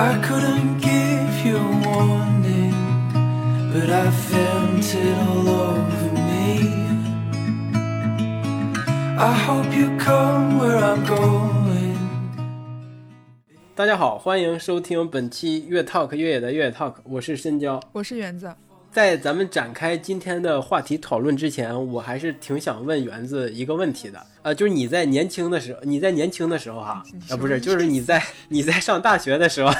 I couldn't give you a warning, but I felt it all over me. I hope you come where I'm going. 大家好，欢迎收听本期越 Talk 越野的越野 Talk，我是深交。我是园子，在咱们展开今天的话题讨论之前，我还是挺想问园子一个问题的，呃，就是你在年轻的时候，你在年轻的时候哈，啊，不是，就是你在你在上大学的时候，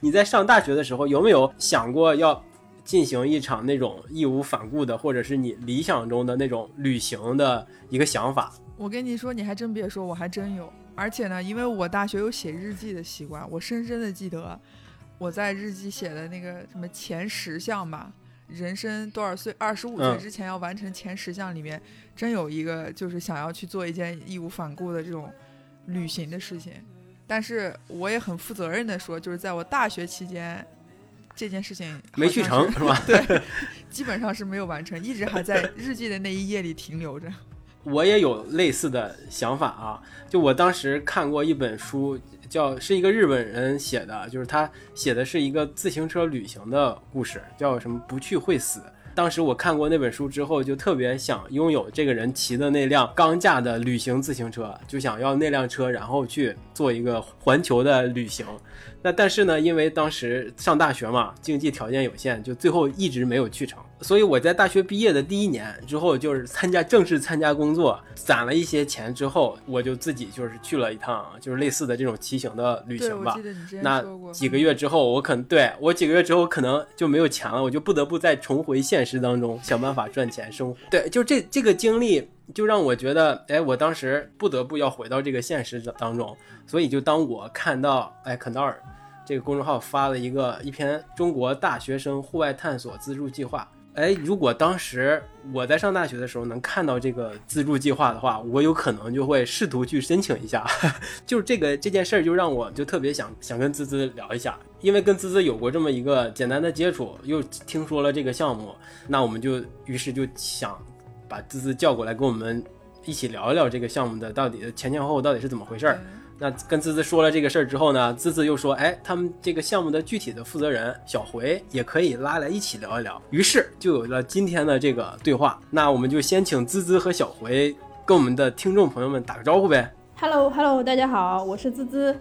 你在上大学的时候，有没有想过要进行一场那种义无反顾的，或者是你理想中的那种旅行的一个想法？我跟你说，你还真别说，我还真有。而且呢，因为我大学有写日记的习惯，我深深的记得我在日记写的那个什么前十项吧，人生多少岁，二十五岁嗯之前要完成前十项里面，真有一个就是想要去做一件义无反顾的这种旅行的事情。但是我也很负责任的说，就是在我大学期间，这件事情没去成是是吧？对，基本上是没有完成，一直还在日记的那一页里停留着。我也有类似的想法啊，就我当时看过一本书，叫是一个日本人写的，就是他写的是一个自行车旅行的故事，叫什么“不去会死”。当时我看过那本书之后，就特别想拥有这个人骑的那辆钢架的旅行自行车，就想要那辆车，然后去做一个环球的旅行。那但是呢，因为当时上大学嘛，经济条件有限，就最后一直没有去成。所以我在大学毕业的第一年之后，就是参加正式参加工作，攒了一些钱之后，我就自己就是去了一趟，就是类似的这种骑行的旅，行吧那。几个月之后，我可能对我几个月之后可能就没有钱了，我就不得不再重回现实当中，想办法赚钱生活。对，就这这个经历，就让我觉得，哎，我当时不得不要回到这个现实当中。所以，就当我看到，哎，肯道尔这个公众号发了一个一篇中国大学生户外探索资助计划。哎，如果当时我在上大学的时候能看到这个资助计划的话，我有可能就会试图去申请一下。就是这个这件事儿，就让我就特别想想跟滋滋聊一下，因为跟滋滋有过这么一个简单的接触，又听说了这个项目，那我们就于是就想把滋滋叫过来，跟我们一起聊一聊这个项目的到底前前后后到底是怎么回事儿。那跟滋滋说了这个事儿之后呢，滋滋又说，哎，他们这个项目的具体的负责人小回也可以拉来一起聊一聊，于是就有了今天的这个对话。那我们就先请滋滋和小回跟我们的听众朋友们打个招呼呗。Hello Hello，大家好，我是滋滋。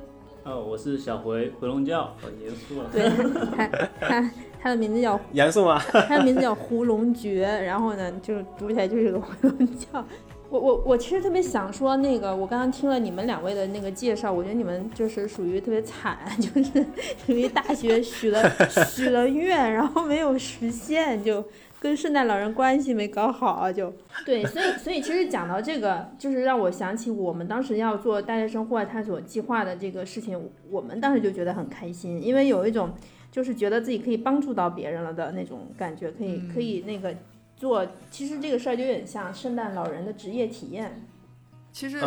哦，我是小回回笼觉，好严肃了。对，他他他的名字叫 严肃吗？他的名字叫胡龙觉，然后呢，就读起来就是个 胡龙觉。我我我其实特别想说，那个我刚刚听了你们两位的那个介绍，我觉得你们就是属于特别惨，就是属于大学许了许了愿，然后没有实现，就跟圣诞老人关系没搞好，就对，所以所以其实讲到这个，就是让我想起我们当时要做大学生户外探索计划的这个事情，我们当时就觉得很开心，因为有一种就是觉得自己可以帮助到别人了的那种感觉，可以可以那个做，其实这个事儿就有点像圣诞老人的职业体验，其实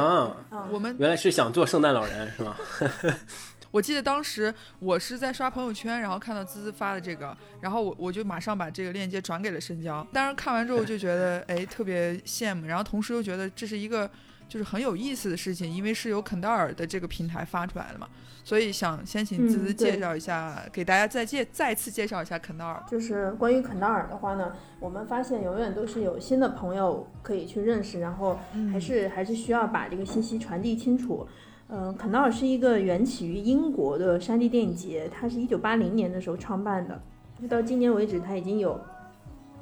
我们原来是想做圣诞老人是吗？我记得当时我是在刷朋友圈，然后看到滋滋发的这个，然后我我就马上把这个链接转给了深交。当时看完之后就觉得哎特别羡慕，然后同时又觉得这是一个就是很有意思的事情，因为是由肯道尔的这个平台发出来的嘛，所以想先请滋滋介绍一下，给大家再介再次介绍一下肯道尔。就是关于肯道尔的话呢，我们发现永远都是有新的朋友可以去认识，然后还是还是需要把这个信息传递清楚。嗯，肯道尔是一个缘起于英国的山地电影节，它是一九八零年的时候创办的，到今年为止它已经有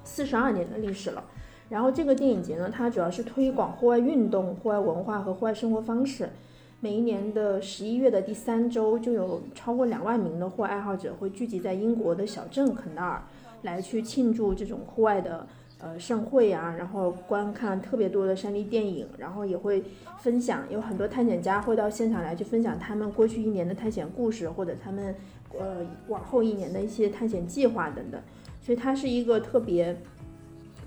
四十二年的历史了。然后这个电影节呢，它主要是推广户外运动、户外文化和户外生活方式。每一年的十一月的第三周，就有超过两万名的户外爱好者会聚集在英国的小镇肯纳尔，来去庆祝这种户外的呃盛会啊，然后观看特别多的山地电影，然后也会分享，有很多探险家会到现场来去分享他们过去一年的探险故事，或者他们呃往后一年的一些探险计划等等，所以它是一个特别。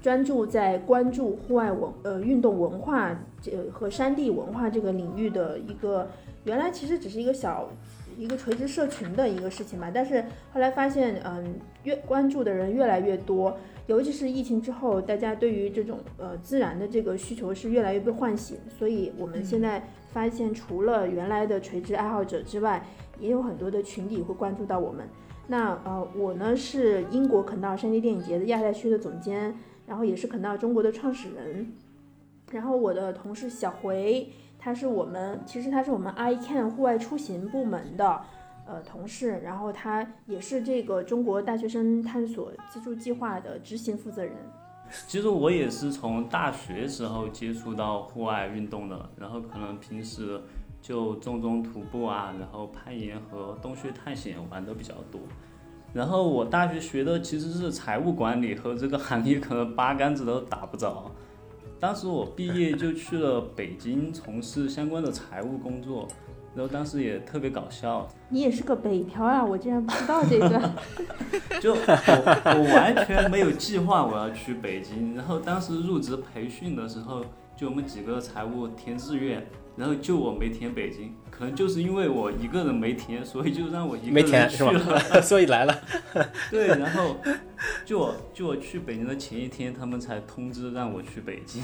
专注在关注户外文呃运动文化这和山地文化这个领域的一个，原来其实只是一个小一个垂直社群的一个事情吧，但是后来发现，嗯，越关注的人越来越多，尤其是疫情之后，大家对于这种呃自然的这个需求是越来越被唤醒，所以我们现在发现，除了原来的垂直爱好者之外，也有很多的群体会关注到我们。那呃，我呢是英国肯道尔山地电影节的亚太区的总监，然后也是肯纳中国的创始人。然后我的同事小回，他是我们其实他是我们 iCan 户外出行部门的呃同事，然后他也是这个中国大学生探索资助计划的执行负责人。其实我也是从大学时候接触到户外运动的，然后可能平时就种种徒步啊，然后攀岩和洞穴探险玩的比较多。然后我大学学的其实是财务管理，和这个行业可能八竿子都打不着。当时我毕业就去了北京从事相关的财务工作，然后当时也特别搞笑。你也是个北漂啊，我竟然不知道这个。就我我完全没有计划我要去北京，然后当时入职培训的时候，就我们几个财务填志愿。然后就我没填北京，可能就是因为我一个人没填，所以就让我一个人去了，所以来了。对，然后就我就我去北京的前一天，他们才通知让我去北京。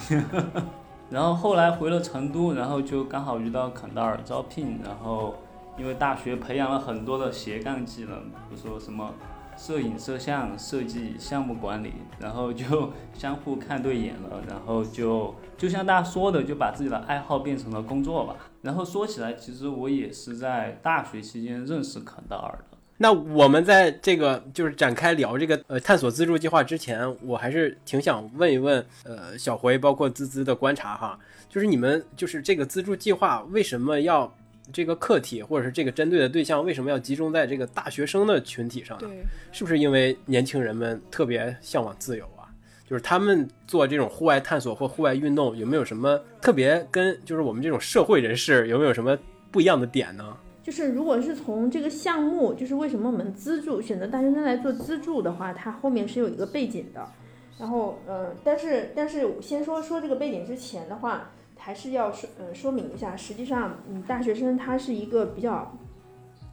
然后后来回了成都，然后就刚好遇到肯达尔招聘，然后因为大学培养了很多的斜杠技能，比如说什么。摄影、摄像、设计、项目管理，然后就 相互看对眼了，然后就就像大家说的，就把自己的爱好变成了工作吧。然后说起来，其实我也是在大学期间认识肯道尔的。那我们在这个就是展开聊这个呃探索资助计划之前，我还是挺想问一问呃小回，包括滋滋的观察哈，就是你们就是这个资助计划为什么要？这个课题或者是这个针对的对象为什么要集中在这个大学生的群体上呢？是不是因为年轻人们特别向往自由啊？就是他们做这种户外探索或户外运动，有没有什么特别跟就是我们这种社会人士有没有什么不一样的点呢？就是如果是从这个项目，就是为什么我们资助选择大学生来做资助的话，它后面是有一个背景的。然后，嗯，但是但是先说说这个背景之前的话。还是要说呃说明一下，实际上，嗯，大学生他是一个比较，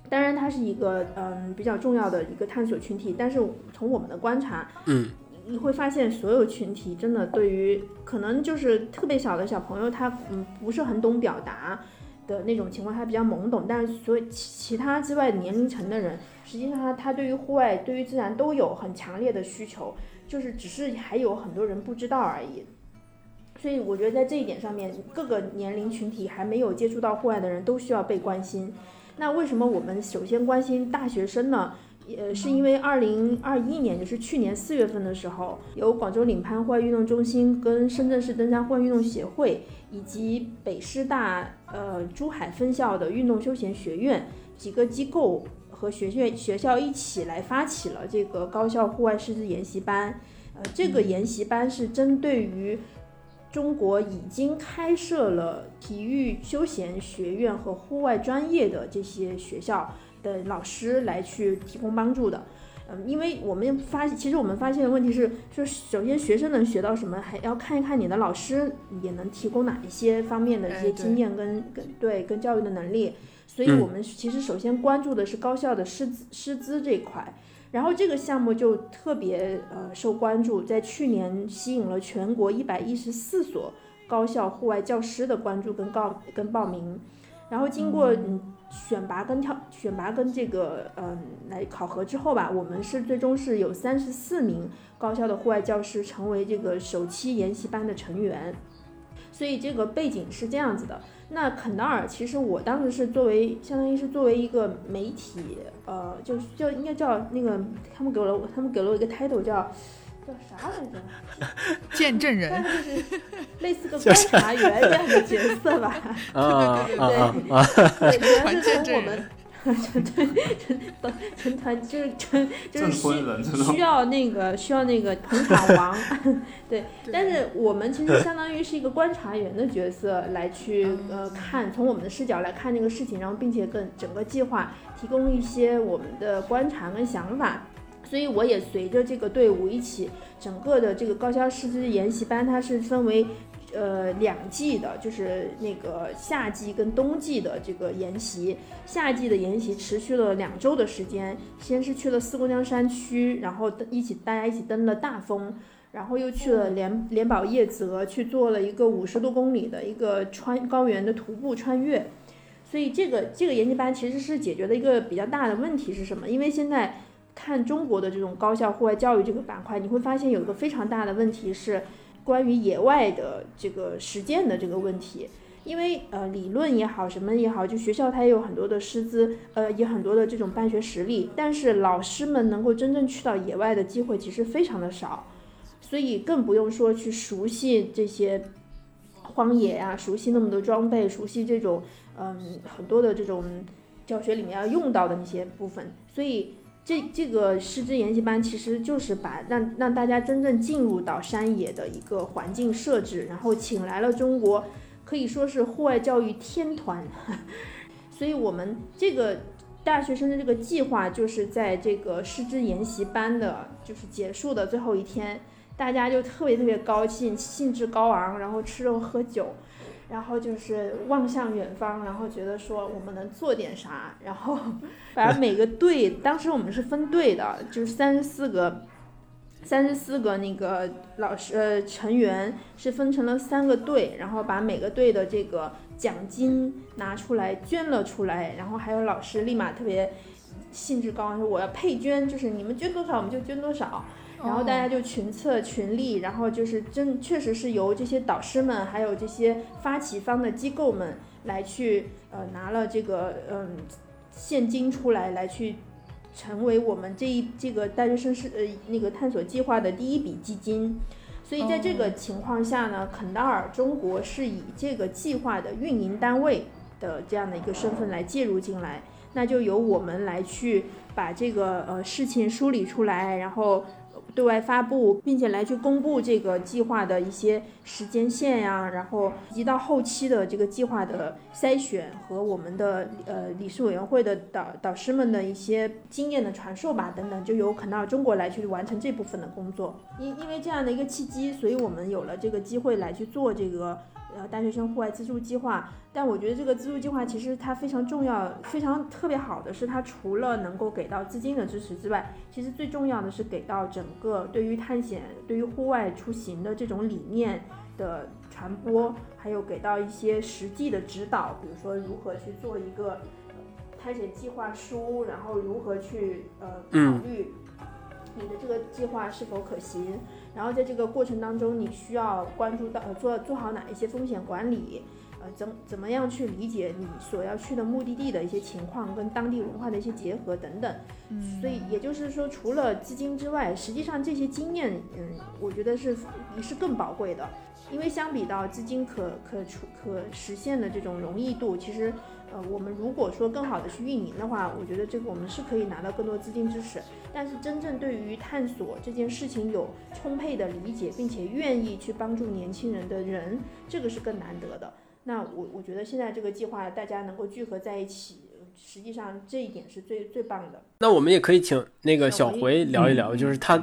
当然他是一个嗯比较重要的一个探索群体，但是从我们的观察，嗯，你会发现所有群体真的对于可能就是特别小的小朋友，他嗯不是很懂表达的那种情况，他比较懵懂，但是所以其其他之外年龄层的人，实际上他他对于户外对于自然都有很强烈的需求，就是只是还有很多人不知道而已。所以我觉得在这一点上面，各个年龄群体还没有接触到户外的人都需要被关心。那为什么我们首先关心大学生呢？呃，是因为二零二一年，就是去年四月份的时候，由广州领攀户外运动中心跟深圳市登山户外运动协会以及北师大呃珠海分校的运动休闲学院几个机构和学院学校一起来发起了这个高校户外师资研习班。呃，这个研习班是针对于中国已经开设了体育休闲学院和户外专业的这些学校的老师来去提供帮助的，嗯，因为我们发，其实我们发现的问题是，就首先学生能学到什么，还要看一看你的老师也能提供哪一些方面的一些经验跟跟对跟教育的能力，所以我们其实首先关注的是高校的师资师资这一块。然后这个项目就特别呃受关注，在去年吸引了全国一百一十四所高校户外教师的关注跟告跟报名，然后经过嗯选拔跟挑选拔跟这个嗯来考核之后吧，我们是最终是有三十四名高校的户外教师成为这个首期研习班的成员，所以这个背景是这样子的。那肯达尔其实我当时是作为相当于是作为一个媒体，呃，就就应该叫那个他们给了我他们给了我一个 title 叫叫啥来着？见证人，就是类似个观察员这样的角色吧。啊对对对，主要是从我们。成团成成团就是成就是需需要那个需要那个捧场王，对。但是我们其实相当于是一个观察员的角色来去呃看，从我们的视角来看这个事情，然后并且跟整个计划提供一些我们的观察跟想法。所以我也随着这个队伍一起，整个的这个高校师资研习班它是分为。呃，两季的，就是那个夏季跟冬季的这个研习。夏季的研习持续了两周的时间，先是去了四姑娘山区，然后一起大家一起登了大峰，然后又去了连连宝叶泽，去做了一个五十多公里的一个穿高原的徒步穿越。所以这个这个研习班其实是解决的一个比较大的问题是什么？因为现在看中国的这种高校户外教育这个板块，你会发现有一个非常大的问题是关于野外的这个实践的这个问题。因为呃理论也好，什么也好，就学校它也有很多的师资，呃，也很多的这种办学实力，但是老师们能够真正去到野外的机会其实非常的少，所以更不用说去熟悉这些荒野呀、熟悉那么多装备，熟悉这种嗯很多的这种教学里面要用到的那些部分，所以这这个师资研习班其实就是把让让大家真正进入到山野的一个环境设置，然后请来了中国。可以说是户外教育天团，所以我们这个大学生的这个计划就是在这个师资研习班的，就是结束的最后一天，大家就特别特别高兴，兴致高昂，然后吃肉喝酒，然后就是望向远方，然后觉得说我们能做点啥，然后 把每个队，当时我们是分队的，就是三十四个。三十四个那个老师呃成员是分成了三个队，然后把每个队的这个奖金拿出来捐了出来，然后还有老师立马特别兴致高昂说我要配捐，就是你们捐多少我们就捐多少，然后大家就群策群力，然后就是真确实是由这些导师们还有这些发起方的机构们来去呃拿了这个嗯现金出来来去。成为我们这一这个大学生是呃那个探索计划的第一笔基金，所以在这个情况下呢，肯达尔中国是以这个计划的运营单位的这样的一个身份来介入进来，那就由我们来去把这个呃事情梳理出来，然后。对外发布，并且来去公布这个计划的一些时间线呀，然后以及到后期的这个计划的筛选和我们的呃理事委员会的导导师们的一些经验的传授吧，等等，就有可能到中国来去完成这部分的工作。因因为这样的一个契机，所以我们有了这个机会来去做这个。呃，大学生户外资助计划，但我觉得这个资助计划其实它非常重要，非常特别好的是，它除了能够给到资金的支持之外，其实最重要的是给到整个对于探险、对于户外出行的这种理念的传播，还有给到一些实际的指导，比如说如何去做一个探险计划书，然后如何去呃考虑你的这个计划是否可行。然后在这个过程当中，你需要关注到呃做做好哪一些风险管理，呃怎怎么样去理解你所要去的目的地的一些情况跟当地文化的一些结合等等。嗯，所以也就是说，除了资金之外，实际上这些经验，嗯，我觉得是是更宝贵的，因为相比到资金可可出可实现的这种容易度，其实。呃，我们如果说更好的去运营的话，我觉得这个我们是可以拿到更多资金支持。但是真正对于探索这件事情有充沛的理解，并且愿意去帮助年轻人的人，这个是更难得的。那我我觉得现在这个计划大家能够聚合在一起，实际上这一点是最最棒的。那我们也可以请那个小回聊一聊，就是他。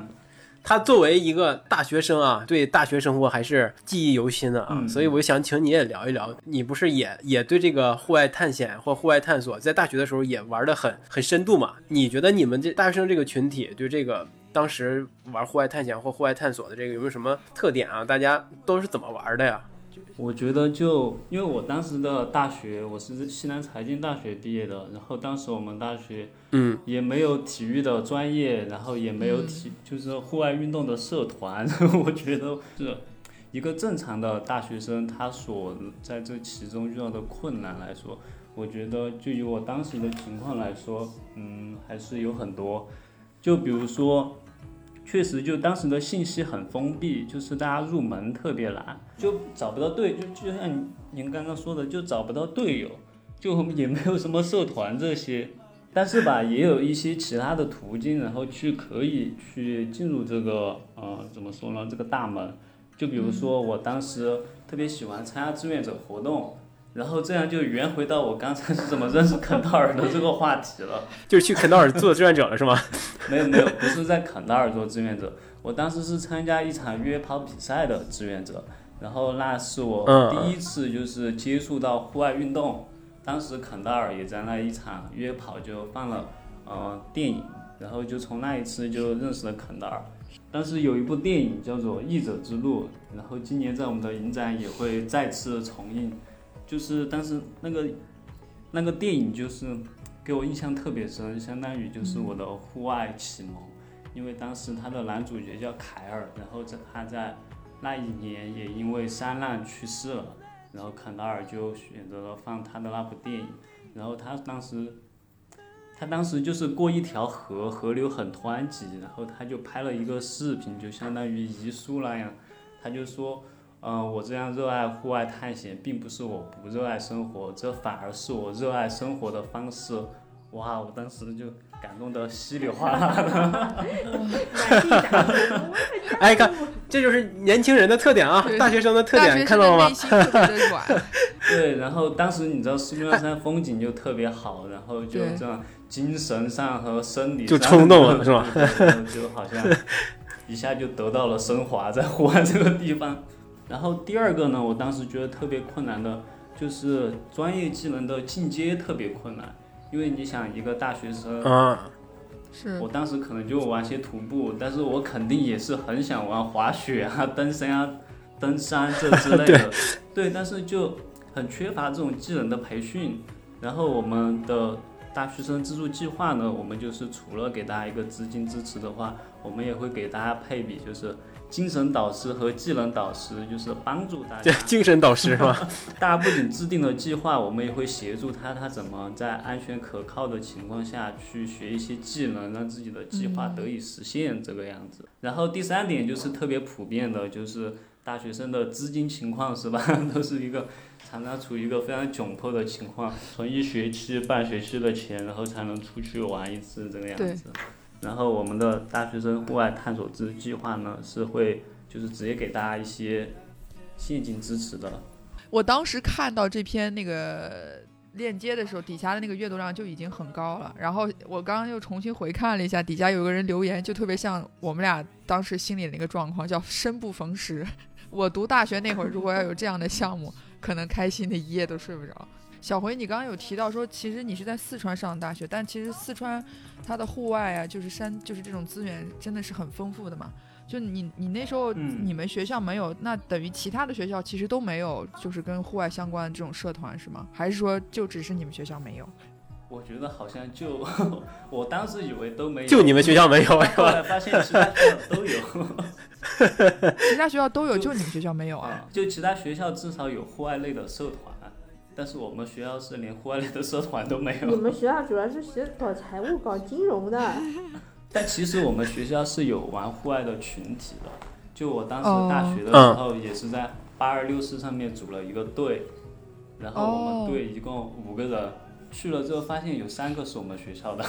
他作为一个大学生啊，对大学生活还是记忆犹新的啊，所以我想请你也聊一聊，你不是也也对这个户外探险或户外探索，在大学的时候也玩的很很深度嘛？你觉得你们这大学生这个群体对这个当时玩户外探险或户外探索的这个有没有什么特点啊？大家都是怎么玩的呀？我觉得就因为我当时的大学，我是西南财经大学毕业的，然后当时我们大学，嗯，也没有体育的专业，然后也没有体，就是户外运动的社团。我觉得是一个正常的大学生，他所在这其中遇到的困难来说，我觉得就以我当时的情况来说，嗯，还是有很多，就比如说。确实，就当时的信息很封闭，就是大家入门特别难，就找不到队，就就像您刚刚说的，就找不到队友，就也没有什么社团这些。但是吧，也有一些其他的途径，然后去可以去进入这个，呃，怎么说呢？这个大门。就比如说，我当时特别喜欢参加志愿者活动。然后这样就圆回到我刚才是怎么认识肯道尔的这个话题了，就是去肯道尔做志愿者了是吗？没有没有，不是在肯道尔做志愿者，我当时是参加一场越野跑比赛的志愿者，然后那是我第一次就是接触到户外运动，当时肯道尔也在那一场约跑就放了呃电影，然后就从那一次就认识了肯道尔，当时有一部电影叫做《译者之路》，然后今年在我们的影展也会再次重映。就是，当时那个那个电影就是给我印象特别深，相当于就是我的户外启蒙。因为当时他的男主角叫凯尔，然后在他在那一年也因为山难去世了，然后坎达尔就选择了放他的那部电影，然后他当时。他当时就是过一条河，河流很湍急，然后他就拍了一个视频，就相当于遗书那样。他就说，嗯，我这样热爱户外探险，并不是我不热爱生活，这反而是我热爱生活的方式。哇，我当时就感动得稀里哗啦的。哎，看，这就是年轻人的特点啊，大学生的特点，看到了吗？对，然后当时你知道四面山风景就特别好，然后就这样。精神上和生理就冲动了是吧？就好像一下就得到了升华，在户外这个地方。然后第二个呢，我当时觉得特别困难的，就是专业技能的进阶特别困难，因为你想一个大学生啊，是我当时可能就玩些徒步，但是我肯定也是很想玩滑雪啊、登山啊、登山这之类的。对，但是就很缺乏这种技能的培训。然后我们的。大学生资助计划呢，我们就是除了给大家一个资金支持的话，我们也会给大家配比，就是精神导师和技能导师，就是帮助大家。精神导师是吧？大家不仅制定了计划，我们也会协助他，他怎么在安全可靠的情况下去学一些技能，让自己的计划得以实现这个样子。然后第三点就是特别普遍的，就是大学生的资金情况 是吧，都是一个。常常处于一个非常窘迫的情况，存一学期、半学期的钱，然后才能出去玩一次这个样子。然后我们的大学生户外探索支计划呢，是会就是直接给大家一些现金支持的。我当时看到这篇那个链接的时候，底下的那个阅读量就已经很高了。然后我刚刚又重新回看了一下，底下有个人留言，就特别像我们俩当时心里的那个状况，叫生不逢时。我读大学那会儿，如果要有这样的项目。可能开心的一夜都睡不着。小回，你刚刚有提到说，其实你是在四川上的大学，但其实四川它的户外啊，就是山，就是这种资源真的是很丰富的嘛。就你你那时候你们学校没有，那等于其他的学校其实都没有，就是跟户外相关的这种社团是吗？还是说就只是你们学校没有？我觉得好像就 我当时以为都没有，就你们学校没有，后来发现其他学校都有。其他学校都有，就你们学校没有啊？就其他学校至少有户外类的社团，但是我们学校是连户外类的社团都没有。你们学校主要是学搞财务、搞金融的。但其实我们学校是有玩户外的群体的。就我当时大学的时候，也是在八二六四上面组了一个队，然后我们队一共五个人，去了之后发现有三个是我们学校的，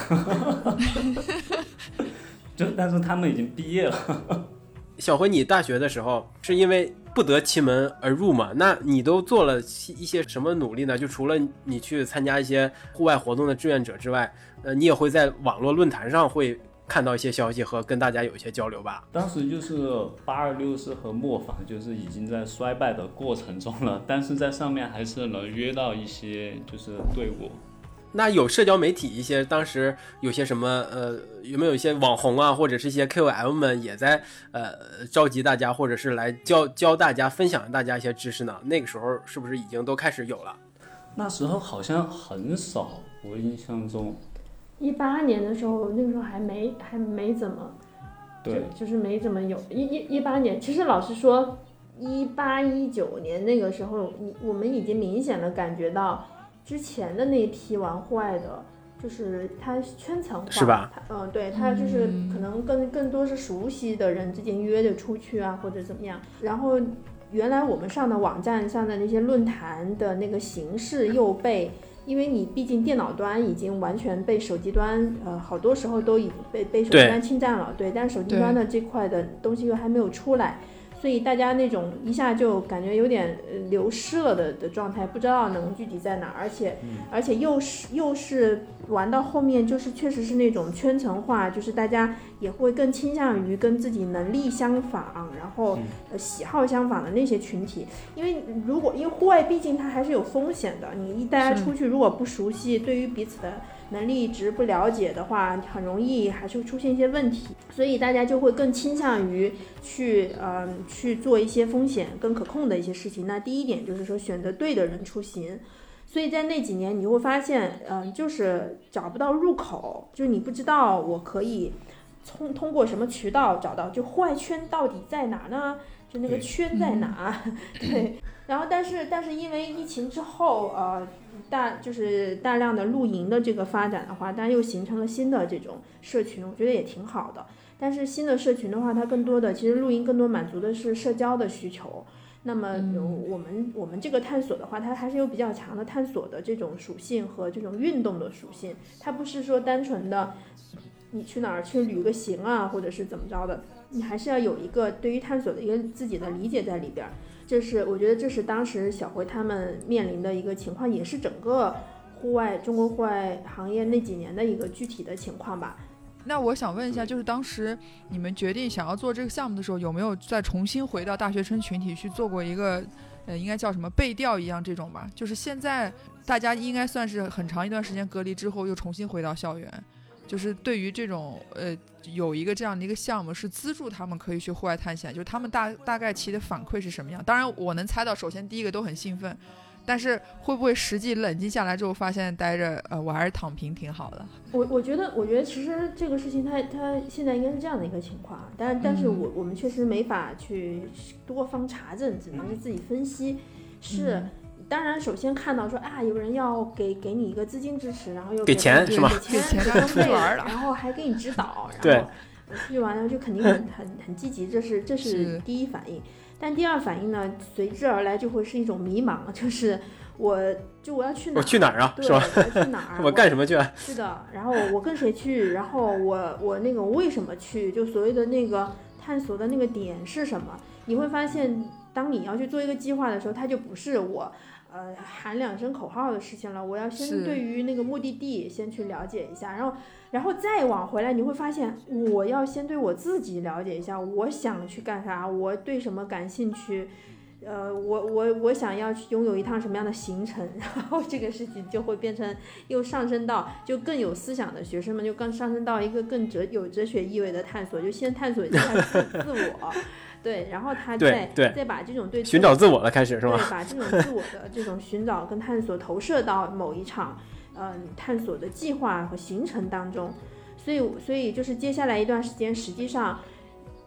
就但是他们已经毕业了。小辉，你大学的时候是因为不得其门而入嘛？那你都做了一些什么努力呢？就除了你去参加一些户外活动的志愿者之外，呃，你也会在网络论坛上会看到一些消息和跟大家有一些交流吧？当时就是八二六四和磨坊，就是已经在衰败的过程中了，但是在上面还是能约到一些就是队伍。那有社交媒体一些，当时有些什么呃，有没有一些网红啊，或者是一些 KOL 们也在呃召集大家，或者是来教教大家、分享大家一些知识呢？那个时候是不是已经都开始有了？那时候好像很少，我印象中，一八年的时候，那个时候还没还没怎么，对，就是没怎么有。一一一八年，其实老实说，一八一九年那个时候，你我们已经明显的感觉到。之前的那一批玩户外的，就是它圈层化，是吧？嗯，对它就是可能更更多是熟悉的人之间约着出去啊，或者怎么样。然后原来我们上的网站上的那些论坛的那个形式又被，因为你毕竟电脑端已经完全被手机端，呃，好多时候都已经被被手机端侵占了，对。但是手机端的这块的东西又还没有出来。所以大家那种一下就感觉有点流失了的的状态，不知道能具体在哪，而且而且又是又是玩到后面，就是确实是那种圈层化，就是大家也会更倾向于跟自己能力相仿，然后呃喜好相仿的那些群体，因为如果因为户外毕竟它还是有风险的，你一大家出去如果不熟悉，对于彼此的。能力值不了解的话，很容易还是会出现一些问题，所以大家就会更倾向于去嗯去做一些风险更可控的一些事情。那第一点就是说选择对的人出行。所以在那几年，你就会发现，嗯、就是找不到入口，就是你不知道我可以通通过什么渠道找到，就户外圈到底在哪呢？就那个圈在哪？对。然后，但是但是因为疫情之后，呃，大就是大量的露营的这个发展的话，但又形成了新的这种社群，我觉得也挺好的。但是新的社群的话，它更多的其实露营更多满足的是社交的需求。那么有我们我们这个探索的话，它还是有比较强的探索的这种属性和这种运动的属性，它不是说单纯的你去哪儿去旅个行啊，或者是怎么着的，你还是要有一个对于探索的一个自己的理解在里边儿。这是我觉得这是当时小辉他们面临的一个情况，也是整个户外中国户外行业那几年的一个具体的情况吧。那我想问一下，就是当时你们决定想要做这个项目的时候，有没有再重新回到大学生群体去做过一个，呃，应该叫什么背调一样这种吧？就是现在大家应该算是很长一段时间隔离之后又重新回到校园，就是对于这种呃有一个这样的一个项目是资助他们可以去户外探险，就是他们大大概其的反馈是什么样？当然我能猜到，首先第一个都很兴奋。但是会不会实际冷静下来之后，发现待着，呃，我还是躺平挺好的。我我觉得，我觉得其实这个事情它它现在应该是这样的一个情况，但但是我我们确实没法去多方查证，只能是自己分析。是，当然首先看到说啊，有人要给给你一个资金支持，然后又给钱对是吧给钱给钱交通费出去玩了然后还给你指导，然后对我出去玩了就肯定很很很积极，这是这是是第一反应。但第二反应呢，随之而来就会是一种迷茫，就是我就我要去哪儿？我去哪儿啊？对，是吧？我要去哪儿？我干什么去啊？是的，然后我跟谁去？然后我我那个我为什么去？就所谓的那个探索的那个点是什么？你会发现，当你要去做一个计划的时候，它就不是我呃喊两声口号的事情了。我要先对于那个目的地先去了解一下，然后然后再往回来，你会发现我要先对我自己了解一下，我想去干啥，我对什么感兴趣。呃，我我我想要去拥有一趟什么样的行程，然后这个事情就会变成又上升到就更有思想的学生们就更上升到一个更哲有哲学意味的探索，就先探索一下自 自我，对，然后他再对再把这种对寻找自我的，开始是对？把这种自我的这种寻找跟探索投射到某一场嗯、探索的计划和行程当中，所以所以就是接下来一段时间，实际上。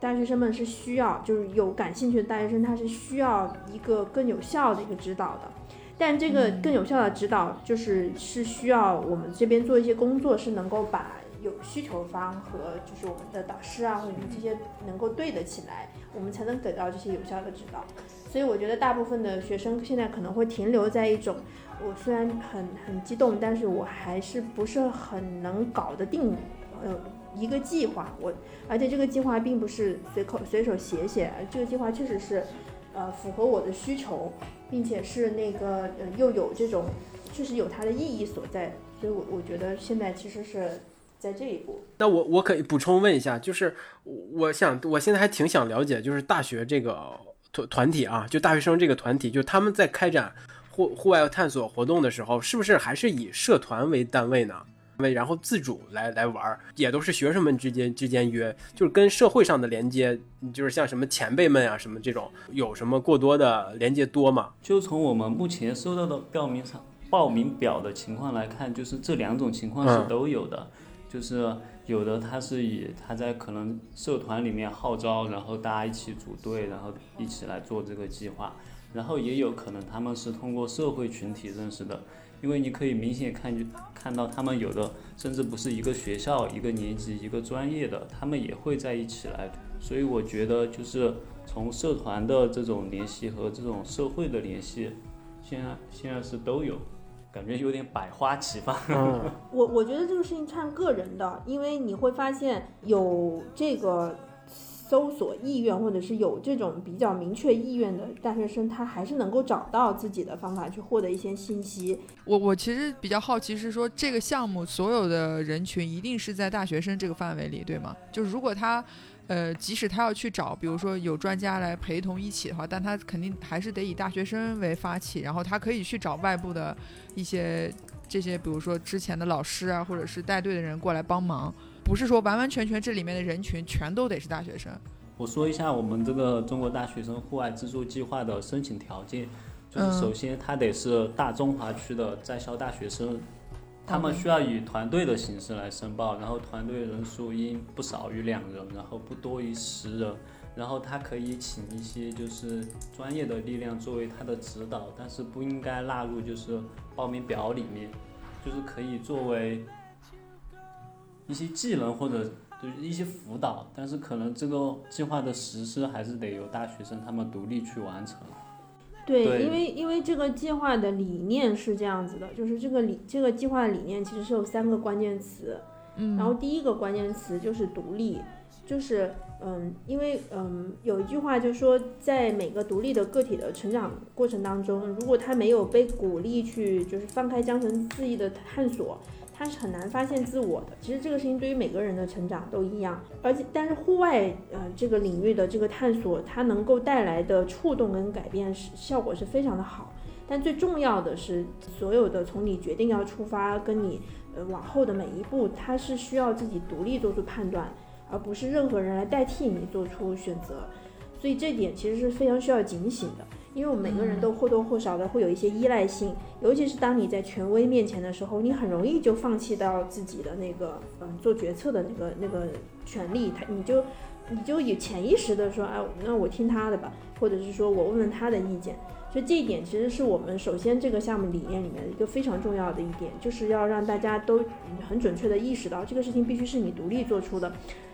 大学生们是需要，就是有感兴趣的大学生，他是需要一个更有效的一个指导的。但这个更有效的指导，就是是需要我们这边做一些工作，是能够把有需求方和就是我们的导师啊，或者这些能够对得起来，我们才能给到这些有效的指导。所以我觉得大部分的学生现在可能会停留在一种，我虽然很很激动，但是我还是不是很能搞得定，呃，一个计划。我而且这个计划并不是随口随手写写，这个计划确实是，呃，符合我的需求，并且是那个呃又有这种确实有它的意义所在。所以我我觉得现在其实是在这一步。那我我可以补充问一下，就是我想我现在还挺想了解，就是大学这个团团体啊，就大学生这个团体，就他们在开展户户外探索活动的时候，是不是还是以社团为单位呢？为然后自主来来玩儿，也都是学生们之间之间约，就是跟社会上的连接，就是像什么前辈们啊什么这种，有什么过多的连接多吗？就从我们目前收到的报名上报名表的情况来看，就是这两种情况是嗯都有的，就是有的他是以他在可能社团里面号召，然后大家一起组队，然后一起来做这个计划，然后也有可能他们是通过社会群体认识的，因为你可以明显看就看到他们有的甚至不是一个学校、一个年级、一个专业的，他们也会在一起来，所以我觉得就是从社团的这种联系和这种社会的联系，现在现在是都有，感觉有点百花齐放。嗯，我我觉得这个事情看个人的，因为你会发现有这个搜索意愿，或者是有这种比较明确意愿的大学生，他还是能够找到自己的方法去获得一些信息。我我其实比较好奇是说，这个项目所有的人群一定是在大学生这个范围里，对吗？就是如果他，呃，即使他要去找，比如说有专家来陪同一起的话，但他肯定还是得以大学生为发起，然后他可以去找外部的一些这些，比如说之前的老师啊，或者是带队的人过来帮忙，不是说完完全全这里面的人群全都得是大学生。我说一下我们这个中国大学生户外自助计划的申请条件，就是嗯。首先他得是大中华区的在校大学生，他们需要以团队的形式来申报，然后团队人数应不少于两人，然后不多于十人。然后他可以请一些就是专业的力量作为他的指导，但是不应该纳入就是报名表里面，就是可以作为一些技能或者就是一些辅导，但是可能这个计划的实施还是得由大学生他们独立去完成。对，对。因为因为这个计划的理念是这样子的，就是这个理这个计划的理念其实是有三个关键词，嗯，然后第一个关键词就是独立，就是嗯，因为嗯有一句话就说，在每个独立的个体的成长过程当中，如果他没有被鼓励去就是放开缰绳恣意的探索，是很难发现自我的。其实这个事情对于每个人的成长都一样，而且但是户外呃这个领域的这个探索，它能够带来的触动跟改变是效果是非常的好。但最重要的是，所有的从你决定要出发，跟你呃往后的每一步，它是需要自己独立做出判断，而不是任何人来代替你做出选择。所以这点其实是非常需要警醒的，因为我们每个人都或多或少的会有一些依赖性，尤其是当你在权威面前的时候，你很容易就放弃到自己的那个嗯做决策的那个那个权利，他你就你就有潜意识的说，哎，那我听他的吧，或者是说我问问他的意见。所以这一点其实是我们首先这个项目理念里面的一个非常重要的一点，就是要让大家都很准确的意识到这个事情必须是你独立做出的，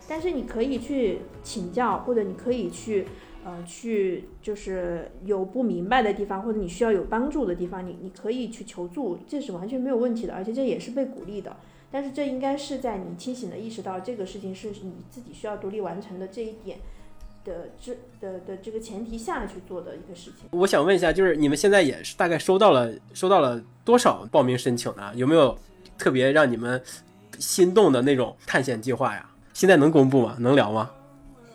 但是你可以去请教，或者你可以去呃去就是有不明白的地方，或者你需要有帮助的地方，你你可以去求助，这是完全没有问题的，而且这也是被鼓励的。但是这应该是在你清醒的意识到这个事情是你自己需要独立完成的这一点的这的的这个前提下去做的一个事情。我想问一下，就是你们现在也是大概收到了收到了多少报名申请呢？有没有特别让你们心动的那种探险计划呀？现在能公布吗？能聊吗？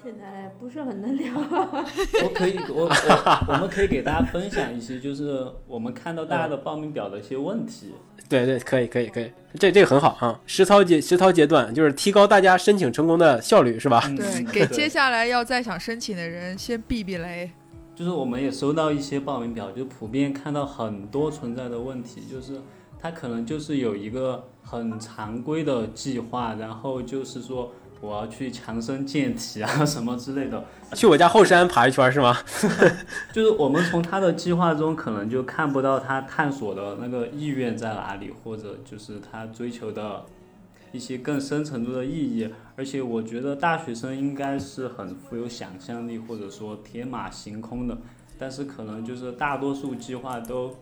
现在不是很能聊，我可以，我我我们可以给大家分享一些，就是我们看到大家的报名表的一些问题。对对，可以可以可以，这这个很好啊。实操阶实操阶段就是提高大家申请成功的效率，是吧？嗯对，给接下来要再想申请的人先避避雷。就是我们也收到一些报名表，就普遍看到很多存在的问题，就是他可能就是有一个很常规的计划，然后就是说我要去强身健体啊 什么之类的，去我家后山爬一圈是吗？就是我们从他的计划中可能就看不到他探索的那个意愿在哪里，或者就是他追求的一些更深程度的意义。而且我觉得大学生应该是很富有想象力，或者说天马行空的，但是可能就是大多数计划都，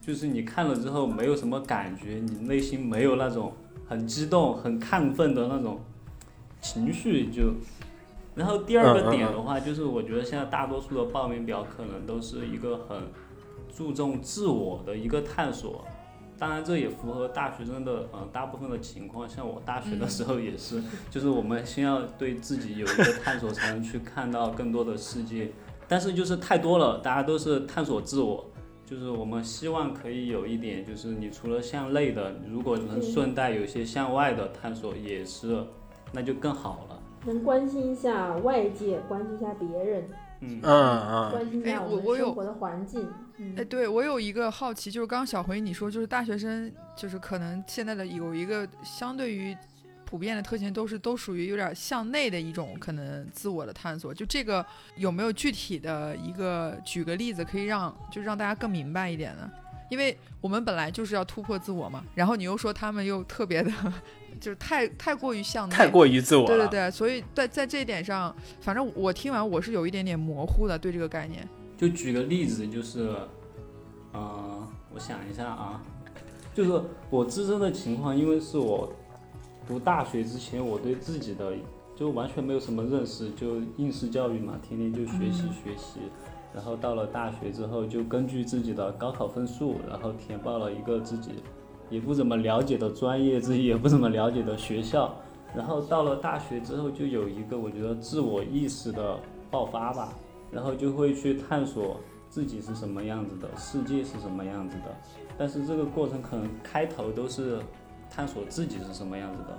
就是你看了之后没有什么感觉，你内心没有那种很激动、很亢奋的那种情绪就。然后第二个点的话，就是我觉得现在大多数的报名表可能都是一个很注重自我的一个探索。当然，这也符合大学生的呃大部分的情况。像我大学的时候也是，就是我们先要对自己有一个探索，才能去看到更多的世界。但是就是太多了，大家都是探索自我。就是我们希望可以有一点，就是你除了向内的，如果能顺带有一些向外的探索，也是，那就更好了。能关心一下外界，关心一下别人，嗯嗯嗯，关心一下哎我我有们生活的环境。嗯哎，对我有一个好奇，就是刚刚小回你说，就是大学生，就是可能现在的有一个相对于普遍的特性，都是都属于有点向内的一种可能自我的探索。就这个有没有具体的一个举个例子，可以让就让大家更明白一点呢？因为我们本来就是要突破自我嘛，然后你又说他们又特别的，就是太太过于向内，太过于自我。对对对，所以在在这一点上，反正我听完我是有一点点模糊的对这个概念。就举个例子，就是，呃，我想一下啊，就是我自身的情况，因为是我读大学之前，我对自己的就完全没有什么认识，就应试教育嘛，天天就学习学习。然后到了大学之后，就根据自己的高考分数，然后填报了一个自己也不怎么了解的专业，自己也不怎么了解的学校。然后到了大学之后，就有一个我觉得自我意识的爆发吧，然后就会去探索自己是什么样子的，世界是什么样子的。但是这个过程可能开头都是探索自己是什么样子的。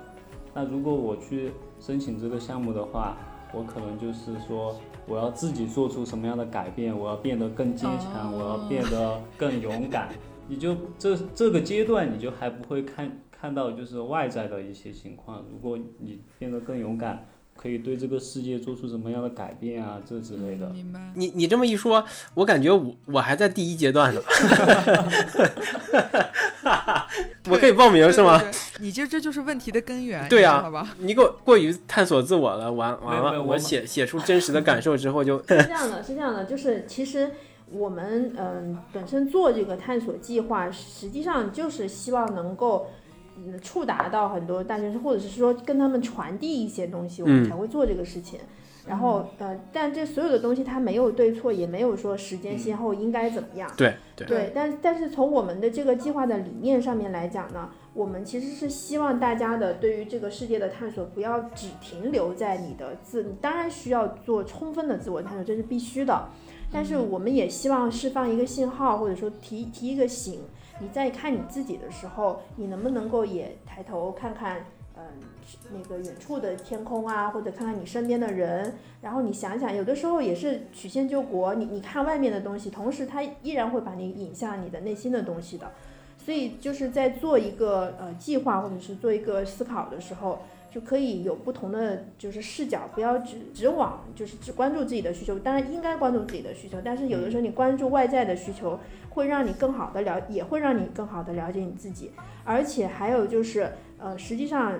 那如果我去申请这个项目的话，我可能就是说我要自己做出什么样的改变，我要变得更坚强，我要变得更勇敢。你就这这个阶段，你就还不会看看到就是外在的一些情况。如果你变得更勇敢，可以对这个世界做出什么样的改变啊，这之类的。明白。你你这么一说，我感觉我我还在第一阶段呢。我可以报名是吗？你这这就是问题的根源。对啊你 给我过于探索自我了，完完了，我没有没有我写写出真实的感受之后就，是这样的，是这样的，就是其实我们嗯、本身做这个探索计划，实际上就是希望能够。嗯，触达到很多大学生，或者是说跟他们传递一些东西，我们嗯才会做这个事情。然后，呃，但这所有的东西它没有对错，也没有说时间先后应该怎么样。对对对，但但是从我们的这个计划的理念上面来讲呢，我们其实是希望大家的对于这个世界的探索不要只停留在你的自，你当然需要做充分的自我探索，这是必须的。但是我们也希望释放一个信号，或者说提提一个醒，你在看你自己的时候，你能不能够也抬头看看，嗯、那个远处的天空啊，或者看看你身边的人，然后你想想，有的时候也是曲线救国，你你看外面的东西，同时它依然会把你引向你的内心的东西的。所以就是在做一个呃计划或者是做一个思考的时候，就可以有不同的就是视角，不要只只往就是只关注自己的需求，当然应该关注自己的需求，但是有的时候你关注外在的需求，会让你更好的了，也会让你更好的了解你自己，而且还有就是呃，实际上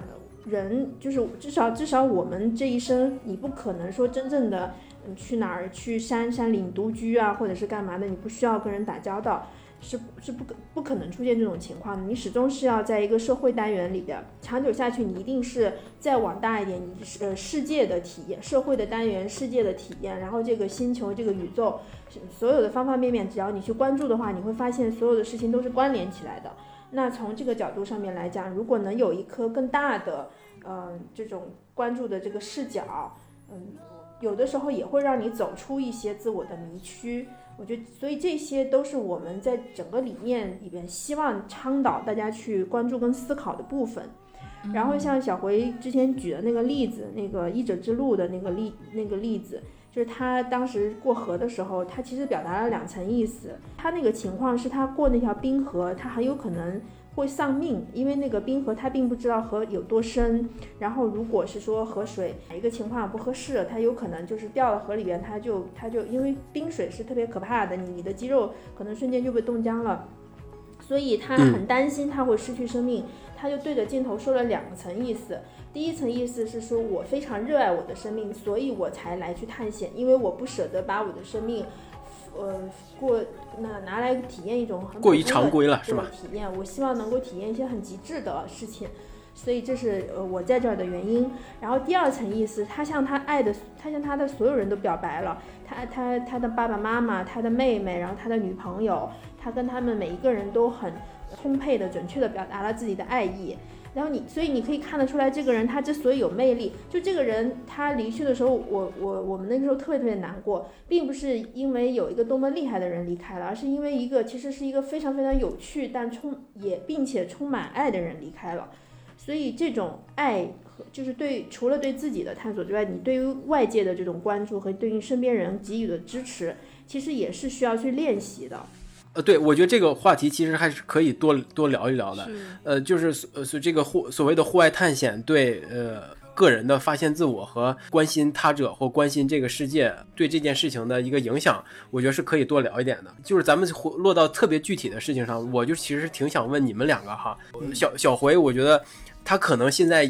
人就是至少至少我们这一生，你不可能说真正的去哪儿去山山林独居啊，或者是干嘛的，你不需要跟人打交道。是是不可不可能出现这种情况的，你始终是要在一个社会单元里边，长久下去，你一定是再往大一点，你是呃世界的体验，社会的单元，世界的体验，然后这个星球这个宇宙，所有的方方面面，只要你去关注的话，你会发现所有的事情都是关联起来的。那从这个角度上面来讲，如果能有一颗更大的，嗯、这种关注的这个视角，嗯，有的时候也会让你走出一些自我的迷区。我觉得，所以这些都是我们在整个理念里边希望倡导大家去关注跟思考的部分。然后像小回之前举的那个例子，那个医者之路的那个例那个例子，就是他当时过河的时候，他其实表达了两层意思。他那个情况是他过那条冰河，他很有可能会丧命，因为那个冰河它并不知道河有多深。然后如果是说河水哪一个情况不合适，它有可能就是掉到河里边，它就它就因为冰水是特别可怕的，你你的肌肉可能瞬间就被冻僵了。所以他很担心他会失去生命，他就对着镜头说了两层意思。第一层意思是说我非常热爱我的生命，所以我才来去探险，因为我不舍得把我的生命，呃，过那拿来体验一种很过于常规了是吧体验，我希望能够体验一些很极致的事情。所以这是呃我在这儿的原因。然后第二层意思，他向他爱的，他向他的所有人都表白了，他他他的爸爸妈妈，他的妹妹，然后他的女朋友，他跟他们每一个人都很充沛的、准确的表达了自己的爱意。然后你，所以你可以看得出来，这个人他之所以有魅力，就这个人他离去的时候，我我我们那个时候特别特别难过，并不是因为有一个多么厉害的人离开了，而是因为一个其实是一个非常非常有趣但充也并且充满爱的人离开了。所以这种爱和就是对除了对自己的探索之外，你对于外界的这种关注和对于身边人给予的支持，其实也是需要去练习的。呃，对，我觉得这个话题其实还是可以多多聊一聊的。呃，就是所呃所这个户所谓的户外探险对呃个人的发现自我和关心他者或关心这个世界对这件事情的一个影响，我觉得是可以多聊一点的。就是咱们回落到特别具体的事情上，我就其实挺想问你们两个哈，小小回，我觉得他可能现在。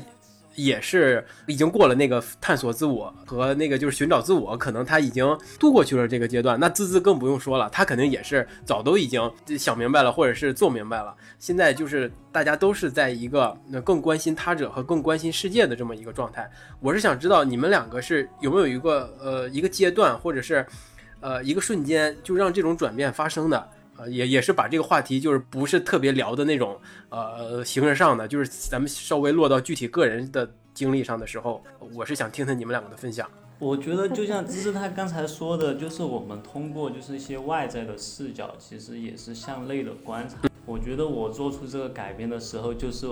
也是已经过了那个探索自我和那个就是寻找自我，可能他已经度过去了这个阶段。那滋滋更不用说了，他肯定也是早都已经想明白了，或者是做明白了。现在就是大家都是在一个呃更关心他者和更关心世界的这么一个状态。我是想知道你们两个是有没有一个呃一个阶段，或者是呃一个瞬间，就让这种转变发生的。呃，也也是把这个话题就是不是特别聊的那种，呃，形式上的，就是咱们稍微落到具体个人的经历上的时候，我是想听听你们两个的分享。我觉得就像芝芝他刚才说的，就是我们通过就是一些外在的视角，其实也是向内的观察。我觉得我做出这个改变的时候，就是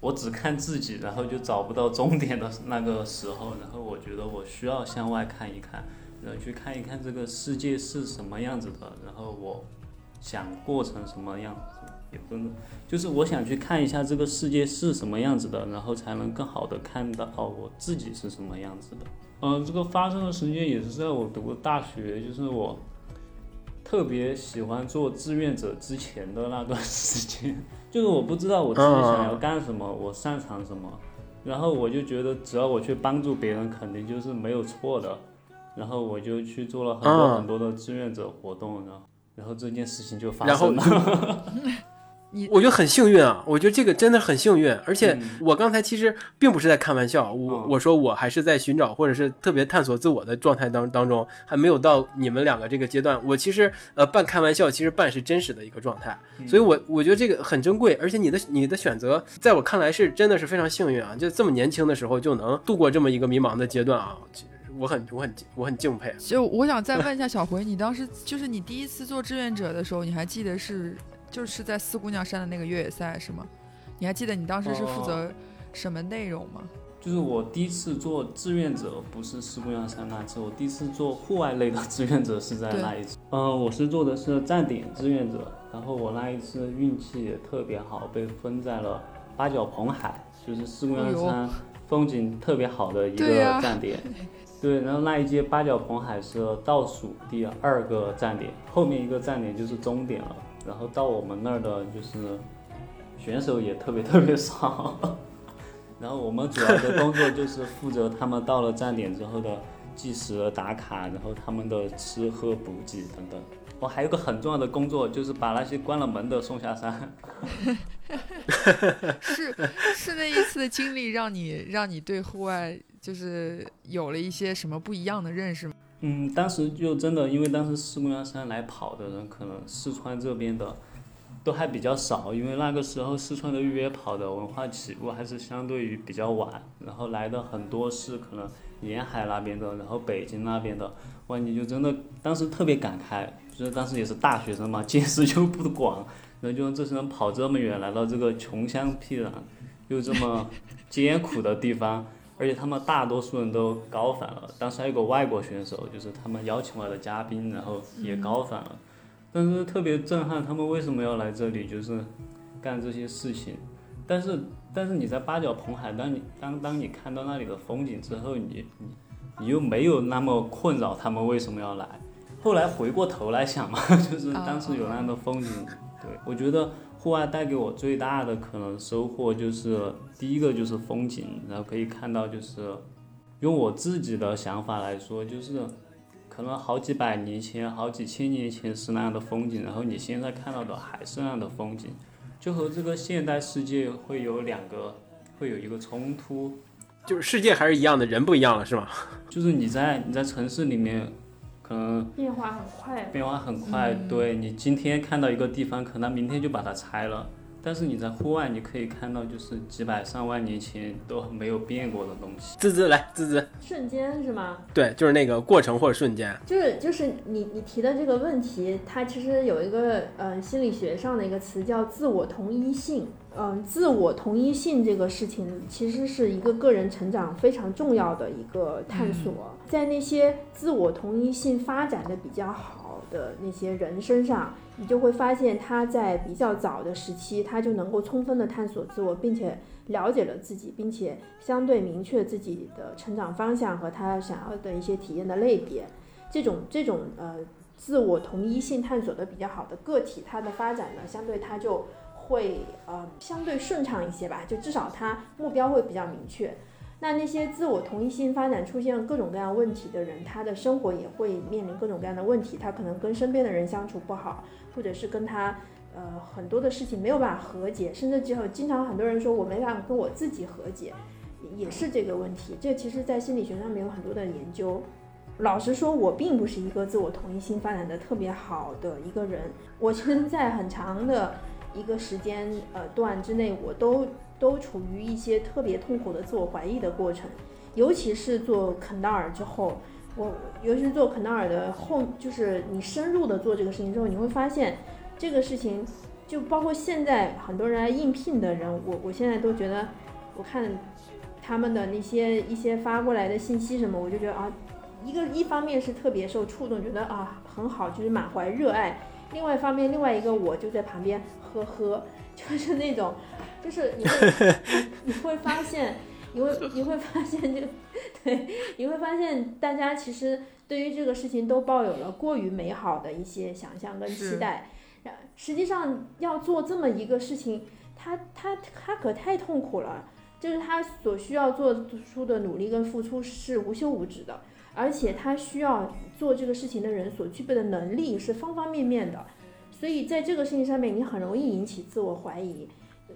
我只看自己，然后就找不到终点的那个时候，然后我觉得我需要向外看一看，然后去看一看这个世界是什么样子的，然后我想过成什么样子，也不能，就是我想去看一下这个世界是什么样子的，然后才能更好的看到我自己是什么样子的。嗯，这个发生的时间也是在我读大学，就是我特别喜欢做志愿者之前的那段时间，就是我不知道我自己想要干什么，我擅长什么，然后我就觉得只要我去帮助别人，肯定就是没有错的，然后我就去做了很多很多的志愿者活动，然后然后这件事情就发生了。我觉得很幸运啊！我觉得这个真的很幸运，而且我刚才其实并不是在开玩笑，我我说我还是在寻找或者是特别探索自我的状态当当中，还没有到你们两个这个阶段。我其实呃半开玩笑，其实半是真实的一个状态，所以我我觉得这个很珍贵，而且你的你的选择在我看来是真的是非常幸运啊！就这么年轻的时候就能度过这么一个迷茫的阶段啊，我很我很我很敬佩。就我想再问一下小回，你当时就是你第一次做志愿者的时候，你还记得是？就是在四姑娘山的那个越野赛是吗？你还记得你当时是负责什么内容吗？就是我第一次做志愿者，不是四姑娘山那次，我第一次做户外类的志愿者是在那一次。嗯，我是做的是站点志愿者，然后我那一次运气也特别好，被分在了八角蓬海，就是四姑娘山风景特别好的一个站点。对，然后那一届八角蓬海是倒数第二个站点，后面一个站点就是终点了。然后到我们那儿的就是选手也特别特别少，然后我们主要的工作就是负责他们到了站点之后的计时打卡，然后他们的吃喝补给等等。我还有个很重要的工作，就是把那些关了门的送下山。是是那一次的经历让你让你对户外就是有了一些什么不一样的认识吗？嗯，当时就真的，因为当时四姑娘山来跑的人，可能四川这边的都还比较少，因为那个时候四川的越野跑的文化起步还是相对于比较晚，然后来的很多是可能沿海那边的，然后北京那边的，哇，你就真的当时特别感慨，就是当时也是大学生嘛，见识又不广，然后就这些人跑这么远来到这个穷乡僻壤，又这么 艰苦的地方。而且他们大多数人都高反了，当时还有个外国选手，就是他们邀请来的嘉宾，然后也高反了。但是特别震撼，他们为什么要来这里，就是干这些事情？但是，但是你在八角蓬海，当你当当你看到那里的风景之后，你你你又没有那么困扰他们为什么要来。后来回过头来想嘛，就是当时有那样的风景，对我觉得。户外带给我最大的可能收获就是，第一个就是风景，然后可以看到就是，用我自己的想法来说，就是，可能好几百年前、好几千年前是那样的风景，然后你现在看到的还是那样的风景，就和这个现代世界会有两个，会有一个冲突，就是世界还是一样的，人不一样了，是吗？就是你在你在城市里面。嗯，变化很快，变化很快。对你今天看到一个地方，可能明天就把它拆了。但是你在户外，你可以看到就是几百上万年前都没有变过的东西。滋滋来，滋滋，瞬间是吗？对，就是那个过程或者瞬间。就是就是你你提的这个问题，它其实有一个呃心理学上的一个词叫自我同一性。嗯，自我同一性这个事情，其实是一个个人成长非常重要的一个探索。在那些自我同一性发展的比较好的那些人身上，你就会发现他在比较早的时期，他就能够充分的探索自我，并且了解了自己，并且相对明确自己的成长方向和他想要的一些体验的类别。这种这种呃自我同一性探索的比较好的个体，他的发展呢，相对他就。会呃相对顺畅一些吧，就至少他目标会比较明确。那那些自我同一性发展出现各种各样问题的人，他的生活也会面临各种各样的问题。他可能跟身边的人相处不好，或者是跟他呃很多的事情没有办法和解，甚至之后经常很多人说我没办法跟我自己和解，也是这个问题。这其实，在心理学上面有很多的研究。老实说，我并不是一个自我同一性发展的特别好的一个人。我其实，在很长的。一个时间呃段之内，我都都处于一些特别痛苦的自我怀疑的过程，尤其是做肯纳尔之后，我尤其是做肯纳尔的后，就是你深入的做这个事情之后，你会发现这个事情，就包括现在很多人来应聘的人，我我现在都觉得，我看他们的那些一些发过来的信息什么，我就觉得啊，一个一方面是特别受触动，觉得啊很好，就是满怀热爱；另外一方面，另外一个我就在旁边呵呵，就是那种，就是你会 你会发现，你会你会发现就，对，你会发现大家其实对于这个事情都抱有了过于美好的一些想象跟期待，然实际上要做这么一个事情，他他他可太痛苦了。就是他所需要做出的努力跟付出是无休无止的，而且他需要做这个事情的人所具备的能力是方方面面的，所以在这个事情上面你很容易引起自我怀疑。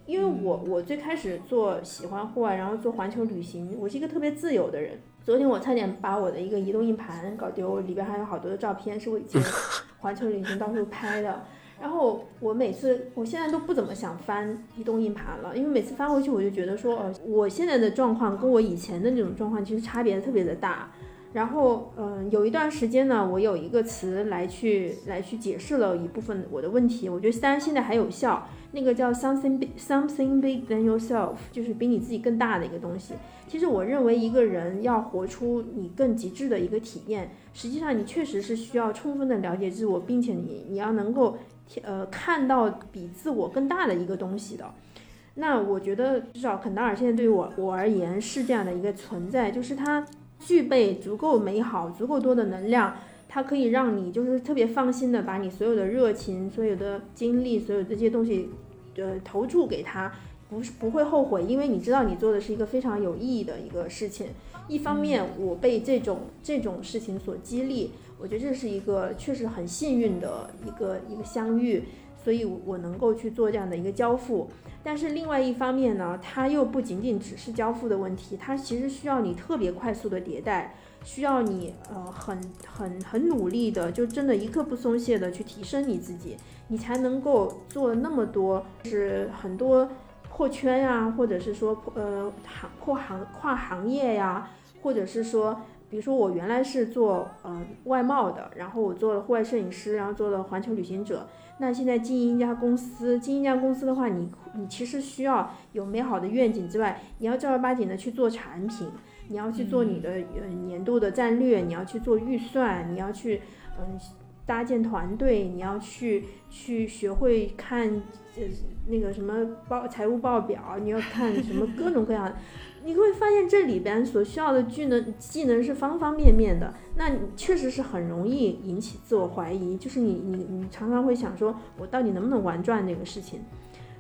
因为我我最开始做喜欢户外，然后做环球旅行，我是一个特别自由的人。昨天我差点把我的一个移动硬盘搞丢，里边还有好多的照片是我以前 环球旅行到处拍的。然后我每次，我现在都不怎么想翻移动硬盘了，因为每次翻回去我就觉得说，呃，我现在的状况跟我以前的那种状况其实差别特别的大。然后，嗯，有一段时间呢，我有一个词来去来去解释了一部分我的问题，我觉得当然现在还有效，那个叫 something big something big than yourself，就是比你自己更大的一个东西。其实我认为一个人要活出你更极致的一个体验，实际上你确实是需要充分的了解自我，并且你你要能够。呃，看到比自我更大的一个东西的，那我觉得至少肯达尔现在对于我我而言是这样的一个存在，就是它具备足够美好、足够多的能量，它可以让你就是特别放心的把你所有的热情、所有的精力、所有这些东西，呃，投注给他，不是不会后悔，因为你知道你做的是一个非常有意义的一个事情。一方面，我被这种这种事情所激励。我觉得这是一个确实很幸运的一个一个相遇，所以我能够去做这样的一个交付。但是另外一方面呢，它又不仅仅只是交付的问题，它其实需要你特别快速的迭代，需要你呃很很很努力的，就真的一刻不松懈的去提升你自己，你才能够做那么多，是很多破圈呀，或者是说破呃行破行跨行业呀，或者是说。比如说我原来是做呃外贸的，然后我做了户外摄影师，然后做了环球旅行者。那现在经营一家公司，经营一家公司的话，你你其实需要有美好的愿景之外，你要正儿八经的去做产品，你要去做你的呃年度的战略，你要去做预算，你要去嗯搭建团队，你要去去学会看呃那个什么报财务报表，你要看什么各种各样的。你会发现这里边所需要的技能技能是方方面面的，那你确实是很容易引起自我怀疑，就是你你你常常会想说，我到底能不能玩转这个事情？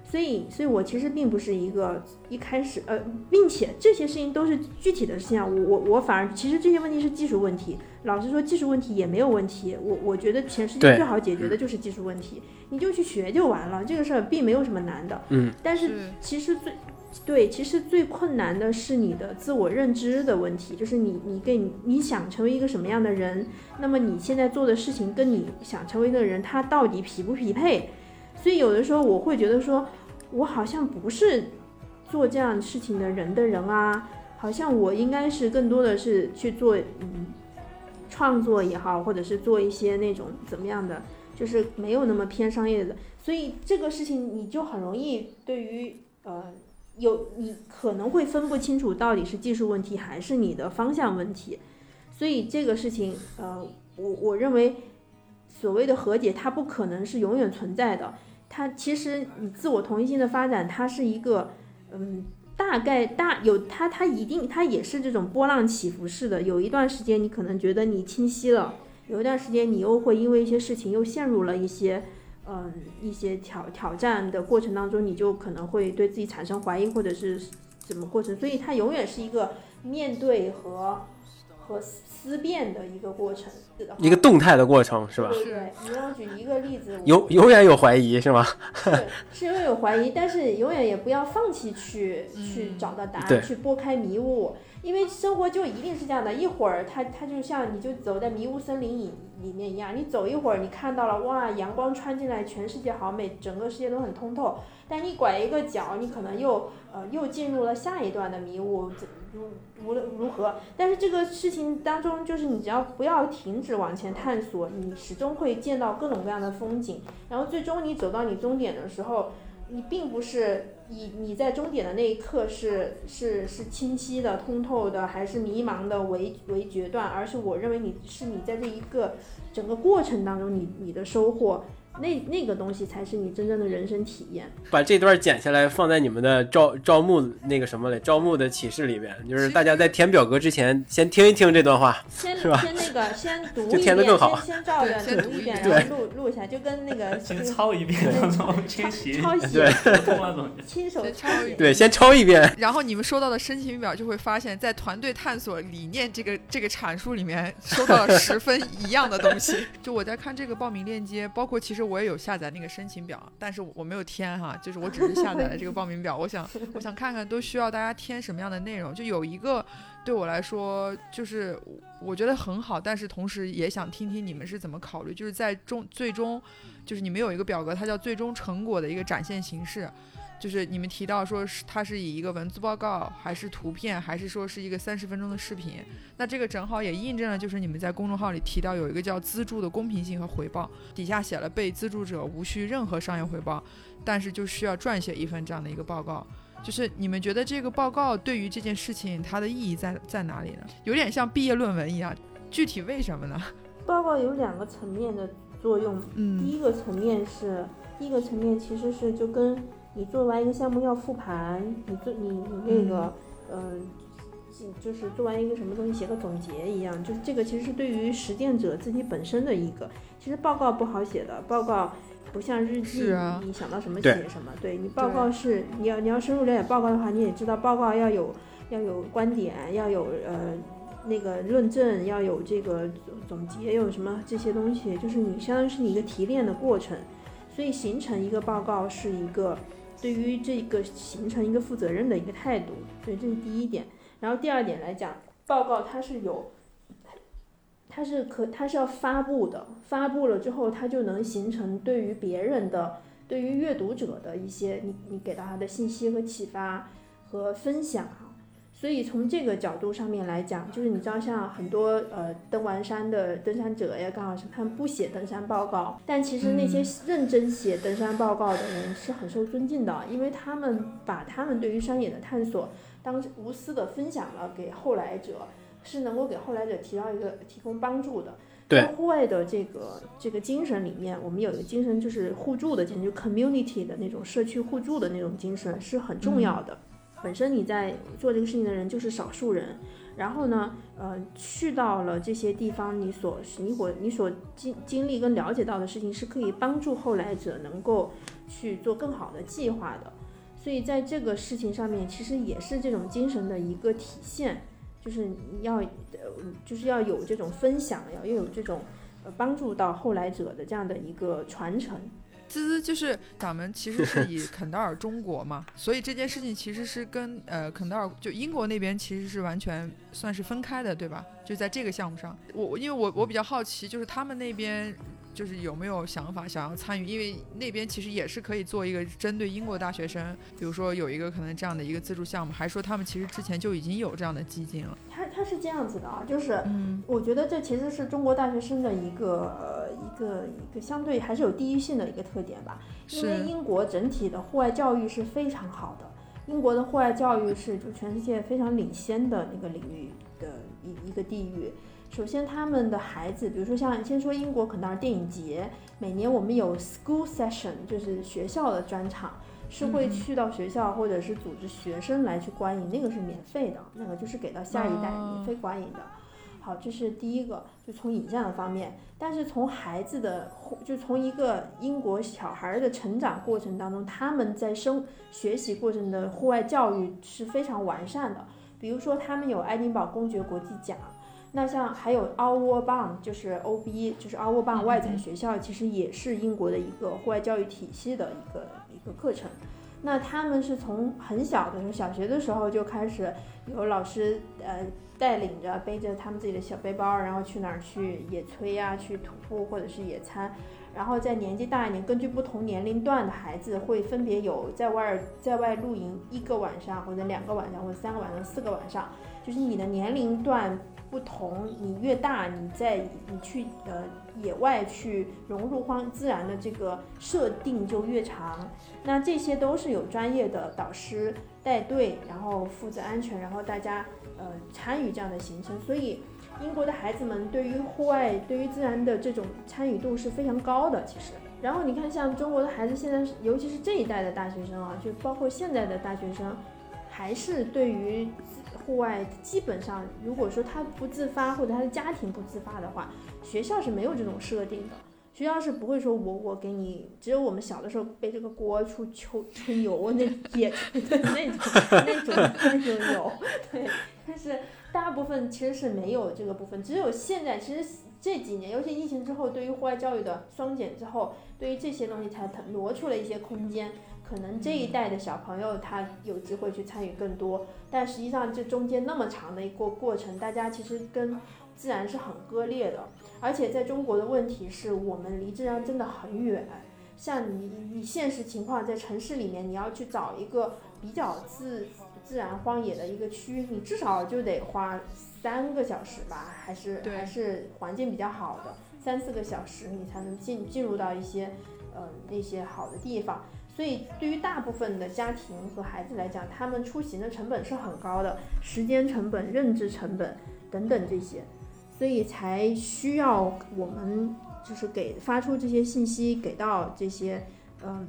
所以，所以我其实并不是一个一开始呃，并且这些事情都是具体的事情啊，我我我反而其实这些问题是技术问题，老实说技术问题也没有问题，我我觉得全世界最好解决的就是技术问题，你就去学就完了，这个事儿并没有什么难的，嗯，但是其实最。对，其实最困难的是你的自我认知的问题，就是你你给你想成为一个什么样的人，那么你现在做的事情跟你想成为的人，他到底匹不匹配？所以有的时候我会觉得说，我好像不是做这样事情的人的人啊，好像我应该是更多的是去做嗯创作也好，或者是做一些那种怎么样的，就是没有那么偏商业的。所以这个事情你就很容易对于呃。有你可能会分不清楚到底是技术问题还是你的方向问题，所以这个事情，呃，我我认为所谓的和解，它不可能是永远存在的。它其实你自我同一性的发展，它是一个，嗯，大概大有它它一定它也是这种波浪起伏式的。有一段时间你可能觉得你清晰了，有一段时间你又会因为一些事情又陷入了一些。嗯，一些挑挑战的过程当中，你就可能会对自己产生怀疑，或者是怎么过程，所以它永远是一个面对和和思辨的一个过程，一个动态的过程，是吧？对对。你让我举一个例子，永永远有怀疑，是吗？对，是永远有怀疑，但是永远也不要放弃去去找到答案，去拨开迷雾。因为生活就一定是这样的，一会儿它它就像你就走在迷雾森林里里面一样，你走一会儿，你看到了哇，阳光穿进来，全世界好美，整个世界都很通透。但你拐一个角，你可能又呃又进入了下一段的迷雾，如无论如何，但是这个事情当中，就是你只要不要停止往前探索，你始终会见到各种各样的风景，然后最终你走到你终点的时候。你并不是你你在终点的那一刻是是是清晰的、通透的，还是迷茫的为为决断，而是我认为你是你在这一个整个过程当中你你的收获。那那个东西才是你真正的人生体验。把这段剪下来放在你们的招招募那个什么嘞？招募的启示里边，就是大家在填表格之前先听一听这段话，先是吧先那个先读就一遍，填的更好先先照着对先读一遍，然后录录下来，就跟那个先 抄一遍，然后先写抄袭对。亲手先抄写。抄一遍对，先抄一遍。然后你们收到的申请表就会发现，在团队探索理念这个这个阐述里面，收到了十分一样的东西。就我在看这个报名链接，包括其实我也有下载那个申请表，但是我没有填哈，就是我只是下载了这个报名表。我想我想看看都需要大家填什么样的内容。就有一个对我来说，就是我觉得很好，但是同时也想听听你们是怎么考虑，就是在终最终，就是你们有一个表格，它叫最终成果的一个展现形式。就是你们提到说是它是以一个文字报告，还是图片，还是说是一个三十分钟的视频？那这个正好也印证了，就是你们在公众号里提到有一个叫资助的公平性和回报，底下写了被资助者无需任何商业回报，但是就需要撰写一份这样的一个报告。就是你们觉得这个报告对于这件事情它的意义在在哪里呢？有点像毕业论文一样，具体为什么呢？报告有两个层面的作用，嗯第嗯一个层面是，第一个层面其实是就跟你做完一个项目要复盘，你做你你那个，嗯、就就是做完一个什么东西写个总结一样，就是这个其实是对于实践者自己本身的一个，其实报告不好写的，报告不像日记，啊。你想到什么写什么，对你报告是你要你要深入了解报告的话，你也知道报告要有要有观点，要有呃。那个论证要有这个总结，有什么这些东西，就是你相当于是你一个提炼的过程，所以形成一个报告是一个对于这个形成一个负责任的一个态度，所以这是第一点。然后第二点来讲，报告它是有，它是可它是要发布的，发布了之后，它就能形成对于别人的、对于阅读者的一些你你给到他的信息和启发和分享。所以从这个角度上面来讲，就是你知道，像很多呃登完山的登山者呀，刚好是他们不写登山报告，但其实那些认真写登山报告的人是很受尊敬的，因为他们把他们对于山野的探索当无私的分享了给后来者，是能够给后来者提到一个提供帮助的。对在户外的这个这个精神里面，我们有一个精神就是互助的精神，就 community 的那种社区互助的那种精神是很重要的。本身你在做这个事情的人就是少数人，然后呢，呃，去到了这些地方，你所你所你所经经历跟了解到的事情，是可以帮助后来者能够去做更好的计划的。所以在这个事情上面，其实也是这种精神的一个体现，就是你要呃，就是要有这种分享，要要有这种呃帮助到后来者的这样的一个传承。滋滋就是咱们其实是以 肯德尔中国嘛，所以这件事情其实是跟呃肯德尔就英国那边其实是完全算是分开的，对吧？就在这个项目上，我我因为我我比较好奇，就是他们那边就是有没有想法想要参与，因为那边其实也是可以做一个针对英国大学生，比如说有一个可能这样的一个资助项目，还说他们其实之前就已经有这样的基金了。他他是这样子的啊，就是嗯我觉得这其实是中国大学生的一个个一个相对还是有地域性的一个特点吧，因为英国整体的户外教育是非常好的，英国的户外教育是就全世界非常领先的那个领域的一一个地域。首先，他们的孩子，比如说像先说英国肯纳尔电影节，每年我们有 school session，就是学校的专场，是会去到学校或者是组织学生来去观影，那个是免费的，那个就是给到下一代哦。免费观影的。好，这是第一个，就从影像的方面，但是从孩子的，就从一个英国小孩儿的成长过程当中，他们在生学习过程的户外教育是非常完善的。比如说，他们有爱丁堡公爵国际奖，那像还有 Outward Bound，就是 OB，就是 Outward Bound 外展学校，其实也是英国的一个户外教育体系的一个一个课程。那他们是从很小的时候，小学的时候就开始有老师呃带领着背着他们自己的小背包，然后去哪儿去野炊呀、去徒步或者是野餐。然后在年纪大一点，根据不同年龄段的孩子，会分别有在外在外露营一个晚上，或者两个晚上，或者三个晚上、四个晚上，就是你的年龄段不同，你越大，你在你去呃野外去融入荒自然的这个设定就越长。那这些都是有专业的导师带队，然后负责安全，然后大家呃参与这样的行程。所以英国的孩子们对于户外、对于自然的这种参与度是非常高的。其实，然后你看，像中国的孩子现在，尤其是这一代的大学生啊，就包括现在的大学生，还是对于户外基本上，如果说他不自发或者他的家庭不自发的话，学校是没有这种设定的。学校是不会说我我给你，只有我们小的时候背这个锅出秋春游那野那种那种那种有，对，部分其实是没有这个部分，只有现在其实这几年，尤其疫情之后，对于户外教育的双减之后，对于这些东西才挪出了一些空间。可能这一代的小朋友他有机会去参与更多，但实际上这中间那么长的一个过程，大家其实跟自然是很割裂的。而且在中国的问题是我们离自然真的很远。像你你现实情况在城市里面，你要去找一个比较自自然荒野的一个区，你至少就得花三个小时吧，还是还是环境比较好的三四个小时，你才能进进入到一些呃那些好的地方。所以，对于大部分的家庭和孩子来讲，他们出行的成本是很高的，时间成本、认知成本等等这些，所以才需要我们就是给发出这些信息，给到这些嗯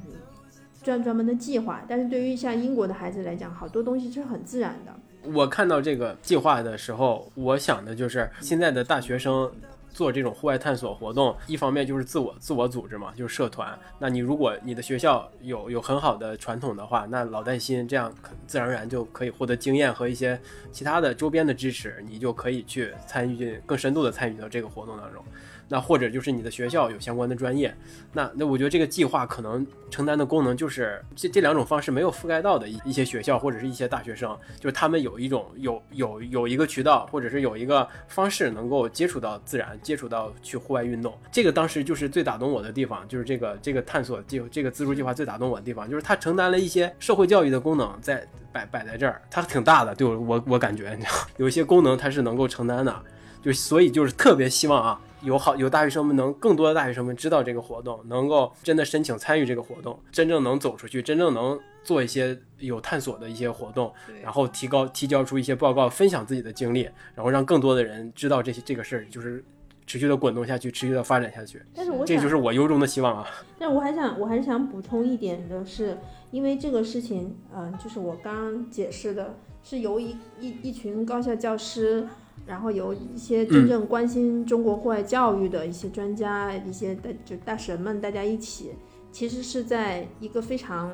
专专门的计划。但是对于像英国的孩子来讲，好多东西是很自然的。我看到这个计划的时候，我想的就是现在的大学生。做这种户外探索活动，一方面就是自我自我组织嘛，就是社团。那你如果你的学校有有很好的传统的话，那老带新这样可自然而然就可以获得经验和一些其他的周边的支持，你就可以去参与进更深度的参与到这个活动当中。那或者就是你的学校有相关的专业，那那我觉得这个计划可能承担的功能就是这这两种方式没有覆盖到的一一些学校或者是一些大学生，就是他们有一种有有有一个渠道或者是有一个方式能够接触到自然，接触到去户外运动。这个当时就是最打动我的地方，就是这个这个探索计这个自助计划最打动我的地方，就是它承担了一些社会教育的功能在摆摆在这儿，它挺大的，对我我我感觉你知道有一些功能它是能够承担的，就所以就是特别希望啊。有好有大学生们能更多的大学生们知道这个活动，能够真的申请参与这个活动，真正能走出去，真正能做一些有探索的一些活动，然后提高提交出一些报告，分享自己的经历，然后让更多的人知道这些这个事儿，就是持续的滚动下去，持续的发展下去。但是我这就是我由衷的希望啊。但我还想我还是想补充一点的是，因为这个事情，嗯，就是我刚刚解释的，是由一一一群高校教师。然后有一些真正关心中国户外教育的一些专家、一些的就大神们，大家一起，其实是在一个非常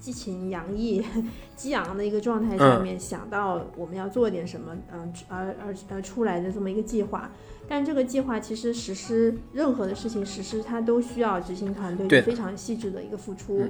激情洋溢、激昂的一个状态下面，想到我们要做点什么，嗯，而而而出来的这么一个计划。但这个计划其实实施任何的事情实施，它都需要执行团队非常细致的一个付出。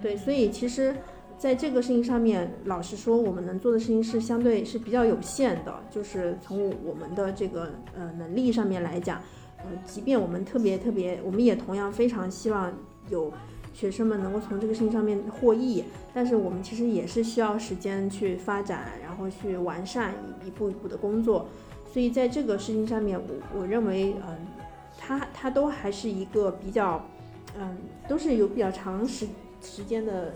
对，所以其实。在这个事情上面，老实说，我们能做的事情是相对是比较有限的。就是从我们的这个呃能力上面来讲，呃，即便我们特别特别，我们也同样非常希望有学生们能够从这个事情上面获益。但是我们其实也是需要时间去发展，然后去完善一一步一步的工作。所以在这个事情上面，我我认为，嗯，它它都还是一个比较，嗯，都是有比较长时时间的。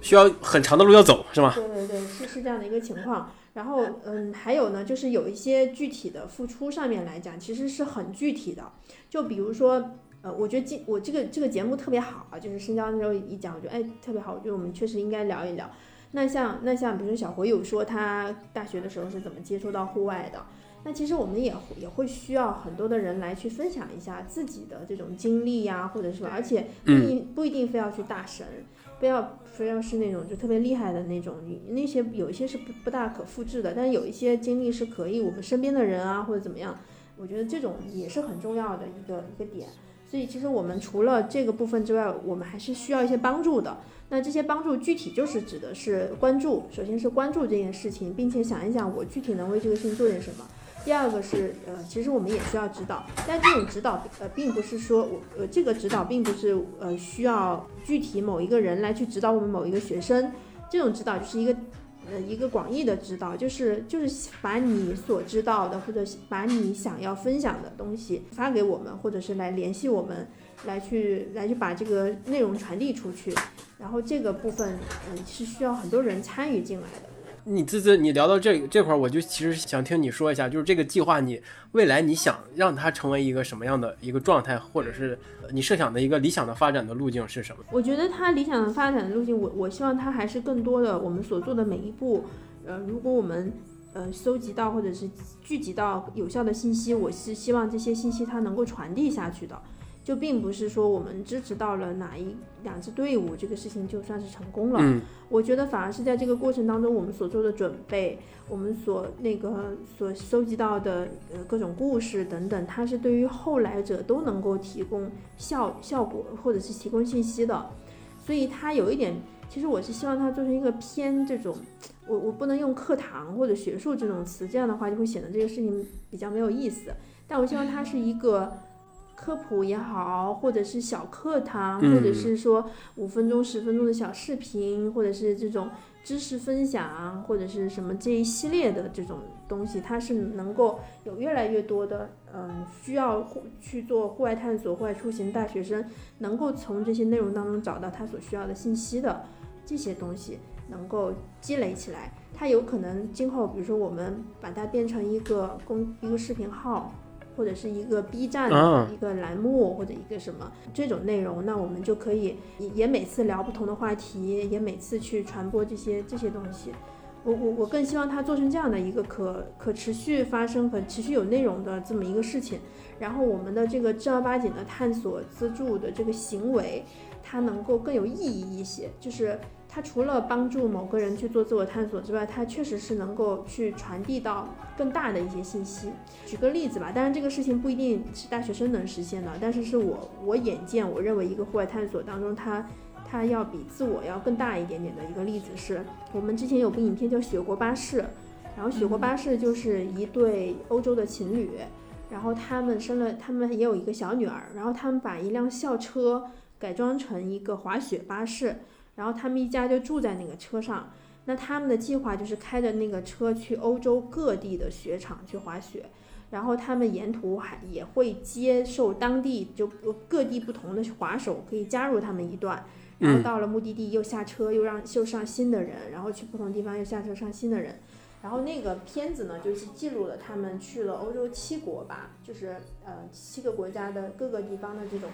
需要很长的路要走，是吗？对对对，是是这样的一个情况。然后，嗯，还有呢，就是有一些具体的付出上面来讲，其实是很具体的。就比如说，呃，我觉得今我这个这个节目特别好啊，就是深交的时候一讲，我觉得哎特别好，我觉得我们确实应该聊一聊。那像那像，比如说小回有说他大学的时候是怎么接触到户外的，那其实我们也也会需要很多的人来去分享一下自己的这种经历呀，或者是而且不一不一定非要去大神。不要非要是那种就特别厉害的那种，你那些有一些是不不大可复制的，但有一些经历是可以我们身边的人啊或者怎么样，我觉得这种也是很重要的一个一个点。所以其实我们除了这个部分之外，我们还是需要一些帮助的。那这些帮助具体就是指的是关注，首先是关注这件事情，并且想一想我具体能为这个事情做点什么。第二个是，呃，其实我们也需要指导，但这种指导，呃，并不是说我，呃，这个指导并不是，呃，需要具体某一个人来去指导我们某一个学生，这种指导就是一个，呃一个广义的指导，就是就是把你所知道的或者把你想要分享的东西发给我们，或者是来联系我们，来去来去把这个内容传递出去。然后这个部分，嗯，是需要很多人参与进来的。你滋滋，你聊到这这块儿，我就其实想听你说一下，就是这个计划，你未来你想让它成为一个什么样的一个状态，或者是你设想的一个理想的发展的路径是什么？我觉得它理想的发展的路径，我我希望它还是更多的我们所做的每一步，呃，如果我们呃搜集到或者是聚集到有效的信息，我是希望这些信息它能够传递下去的。就并不是说我们支持到了哪一两支队伍，这个事情就算是成功了。嗯，我觉得反而是在这个过程当中，我们所做的准备，我们所那个所收集到的呃各种故事等等，它是对于后来者都能够提供效效果或者是提供信息的。所以它有一点，其实我是希望它做成一个偏这种，我我不能用课堂或者学术这种词，这样的话就会显得这个事情比较没有意思。但我希望它是一个。科普也好，或者是小课堂，或者是说五分钟、十分钟的小视频，或者是这种知识分享，或者是什么这一系列的这种东西，它是能够有越来越多的，嗯，需要去做户外探索、户外出行大学生，能够从这些内容当中找到他所需要的信息的这些东西，能够积累起来。它有可能今后，比如说我们把它变成一个公一个视频号。或者是一个 B 站的一个栏目，或者一个什么这种内容，那我们就可以也每次聊不同的话题，也每次去传播这些这些东西。我我我更希望它做成这样的一个可可持续发生、可持续有内容的这么一个事情。然后我们的这个正儿八经的探索资助的这个行为，它能够更有意义一些，就是。它除了帮助某个人去做自我探索之外，它确实是能够去传递到更大的一些信息。举个例子吧，当然这个事情不一定是大学生能实现的，但是是我我眼见我认为一个户外探索当中，它它要比自我要更大一点点的一个例子是，我们之前有部影片叫《雪国巴士》，然后《雪国巴士》就是一对欧洲的情侣，然后他们生了，他们也有一个小女儿，然后他们把一辆校车改装成一个滑雪巴士。然后他们一家就住在那个车上，那他们的计划就是开着那个车去欧洲各地的雪场去滑雪，然后他们沿途还也会接受当地就各地不同的滑手可以加入他们一段，然后到了目的地又下车又让又上新的人，然后去不同地方又下车上新的人，然后那个片子呢就是记录了他们去了欧洲七国吧，就是呃七个国家的各个地方的这种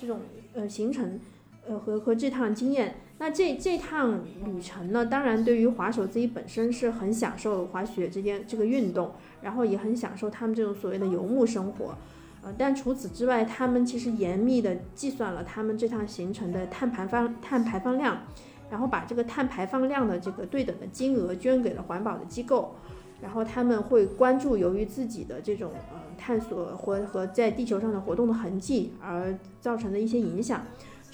这种呃行程。呃，和和这趟经验，那这这趟旅程呢，当然对于滑手自己本身是很享受滑雪这件这个运动，然后也很享受他们这种所谓的游牧生活，呃，但除此之外，他们其实严密的计算了他们这趟行程的碳排放碳排放量，然后把这个碳排放量的这个对等的金额捐给了环保的机构，然后他们会关注由于自己的这种呃探索或和在地球上的活动的痕迹而造成的一些影响。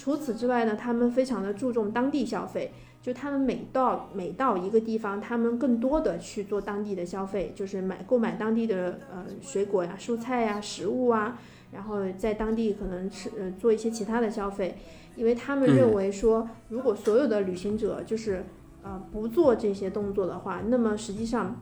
除此之外呢，他们非常的注重当地消费，就他们每到每到一个地方，他们更多的去做当地的消费，就是买购买当地的呃水果呀、蔬菜呀、食物啊，然后在当地可能吃呃做一些其他的消费，因为他们认为说，如果所有的旅行者就是呃不做这些动作的话，那么实际上。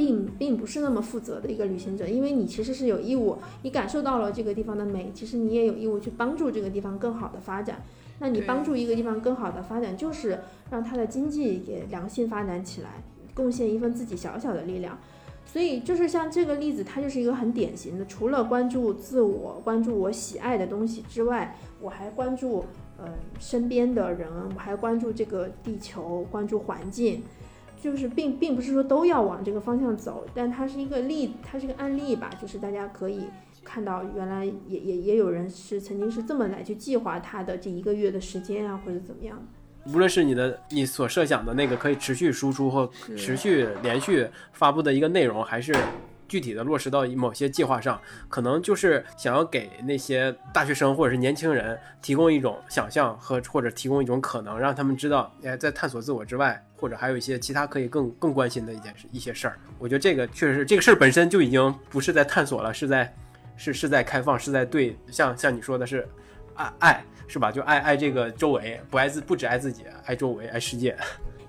并并不是那么负责的一个旅行者，因为你其实是有义务，你感受到了这个地方的美，其实你也有义务去帮助这个地方更好的发展。那你帮助一个地方更好的发展，就是让它的经济也良性发展起来，贡献一份自己小小的力量。所以就是像这个例子，它就是一个很典型的，除了关注自我、关注我喜爱的东西之外，我还关注呃身边的人，我还关注这个地球，关注环境。就是并并不是说都要往这个方向走，但它是一个例，它是个案例吧。就是大家可以看到，原来也也也有人是曾经是这么来去计划他的这一个月的时间啊，或者怎么样。无论是你的你所设想的那个可以持续输出或持续连续发布的一个内容，还是。具体的落实到某些计划上，可能就是想要给那些大学生或者是年轻人提供一种想象和或者提供一种可能，让他们知道，哎，在探索自我之外，或者还有一些其他可以更更关心的一件事一些事儿。我觉得这个确实是这个事儿本身就已经不是在探索了，是在是是在开放，是在对像像你说的是爱爱是吧？就爱爱这个周围，不爱自不只爱自己，爱周围，爱世界。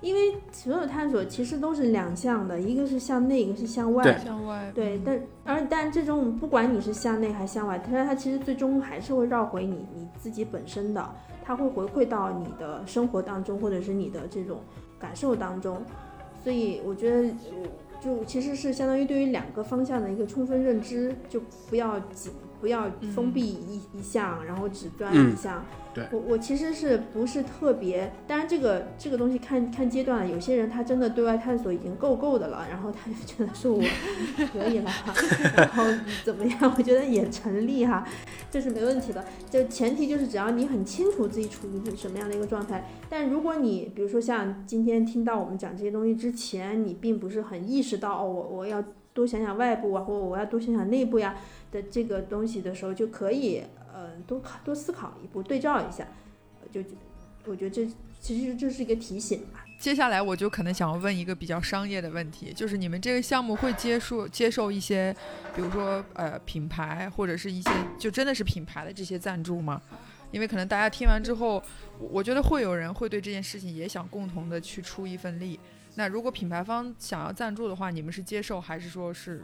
因为所有探索其实都是两向的，一个是向内，一个是向外。对向外对，但而但这种不管你是向内还是向外，但它其实最终还是会绕回你你自己本身的，它会回馈到你的生活当中，或者是你的这种感受当中。所以我觉得，呃就其实是相当于对于两个方向的一个充分认知，就不要紧，不要封闭一、一项，然后只钻一项。我我其实是不是特别，当然这个这个东西看看阶段了，有些人他真的对外探索已经够够的了，然后他就觉得说我可以了，然后怎么样？我觉得也成立哈，这是没问题的。就前提就是只要你很清楚自己处于什么样的一个状态，但如果你比如说像今天听到我们讲这些东西之前，你并不是很意识到哦，我我要多想想外部啊，或我要多想想内部呀的这个东西的时候，就可以呃多考多思考一步，对照一下，呃就我觉得这其实这是一个提醒吧。接下来我就可能想要问一个比较商业的问题，就是你们这个项目会接受接受一些，比如说呃品牌或者是一些就真的是品牌的这些赞助吗？因为可能大家听完之后，我觉得会有人会对这件事情也想共同的去出一份力。那如果品牌方想要赞助的话，你们是接受还是说是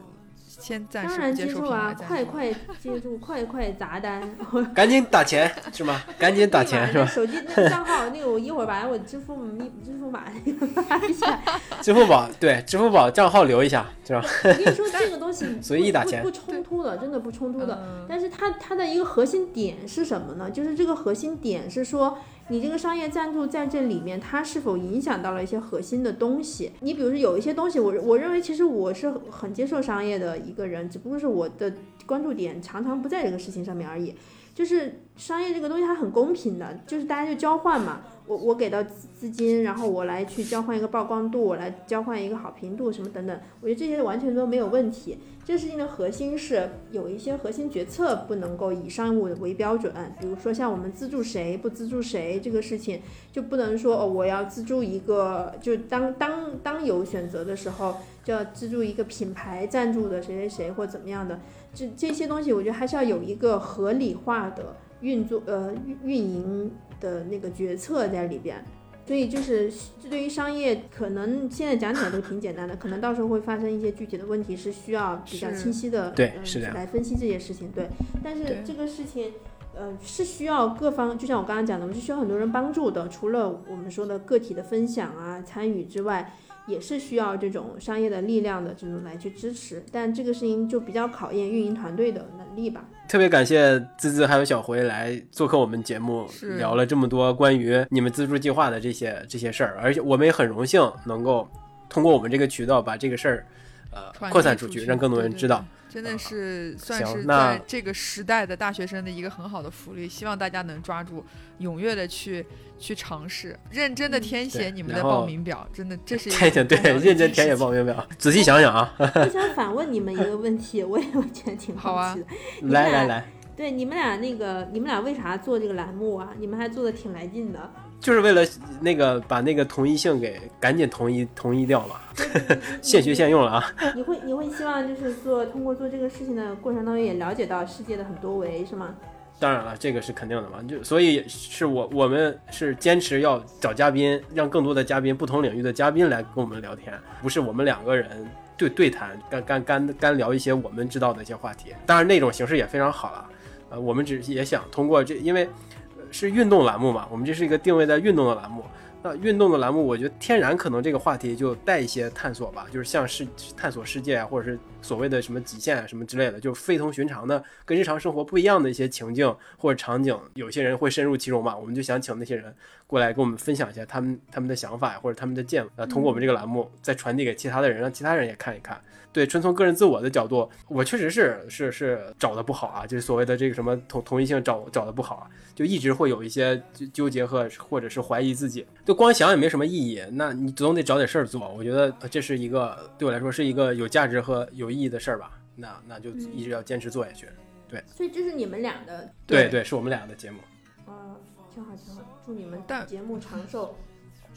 先暂当然时不接受啊？快快接住，快快砸单。赶紧打钱是吗？赶紧打钱是吧？手机那个账号，那个我一会儿把我支付密支付码那个发一下。支付宝对，支付宝账号留一下是吧？我跟你说，这个东西 随意打钱不不冲突的，真的不冲突的。嗯但是它它的一个核心点是什么呢？就是这个核心点是说，你这个商业赞助在这里面，它是否影响到了一些核心的东西？你比如说有一些东西，我我认为其实我是很接受商业的一个人，只不过是我的关注点常常不在这个事情上面而已。就是商业这个东西它很公平的，就是大家就交换嘛，我我给到资金，然后我来去交换一个曝光度，我来交换一个好评度什么等等，我觉得这些完全都没有问题。这事情的核心是有一些核心决策不能够以商务为标准，比如说像我们资助谁不资助谁这个事情，就不能说哦我要资助一个，就当当当有选择的时候就要资助一个品牌赞助的谁谁谁或怎么样的，这这些东西我觉得还是要有一个合理化的运作呃运运营的那个决策在里边。所以就是这对于商业，可能现在讲起来都挺简单的，可能到时候会发生一些具体的问题，是需要比较清晰的，对呃是这样来分析这些事情。对，但是这个事情，呃，是需要各方，就像我刚刚讲的，我们是需要很多人帮助的。除了我们说的个体的分享啊、参与之外，也是需要这种商业的力量的这种来去支持。但这个事情就比较考验运营团队的能力吧。特别感谢滋滋还有小回来做客我们节目，聊了这么多关于你们资助计划的这些这些事儿，而且我们也很荣幸能够通过我们这个渠道把这个事儿，呃，扩散出去，让更多人知道。真的是算是在这个时代的大学生的一个很好的福利，希望大家能抓住，踊跃的去去尝试，认真的填写你们的报名表，真的 这是对认真填写报名表，仔细想想啊，我想反问你们一个问题，我也我觉得挺好奇的。你们俩来来来，对，你们俩那个，你们俩为啥做这个栏目啊？你们还做的挺来劲的。就是为了那个把那个同一性给赶紧统一统一掉了，现学现用了啊。你会你会希望就是做通过做这个事情的过程当中也了解到世界的很多维是吗？当然了，这个是肯定的嘛，就所以是我我们是坚持要找嘉宾，让更多的嘉宾，不同领域的嘉宾来跟我们聊天，不是我们两个人对对谈，干干干干聊一些我们知道的一些话题。当然那种形式也非常好了，呃，我们只也想通过这，因为呃是运动栏目嘛，我们这是一个定位在运动的栏目。那运动的栏目，我觉得天然可能这个话题就带一些探索吧，就是像是探索世界啊，或者是所谓的什么极限啊什么之类的，就非同寻常的，跟日常生活不一样的一些情境或者场景，有些人会深入其中嘛，我们就想请那些人过来跟我们分享一下他们他们的想法呀，或者他们的见，呃，通过我们这个栏目再传递给其他的人，让其他人也看一看。对，纯从个人自我的角度，我确实是是是找的不好啊，就是所谓的这个什么同同一性找找的不好啊，就一直会有一些纠纠结和或者是怀疑自己，就光想也没什么意义，那你总得找点事儿做。我觉得呃这是一个对我来说是一个有价值和有意义的事儿吧，那那就一直要坚持做下去。对所以这是你们俩的，对对，是我们俩的节目。呃，挺好挺好，祝你们但节目长寿。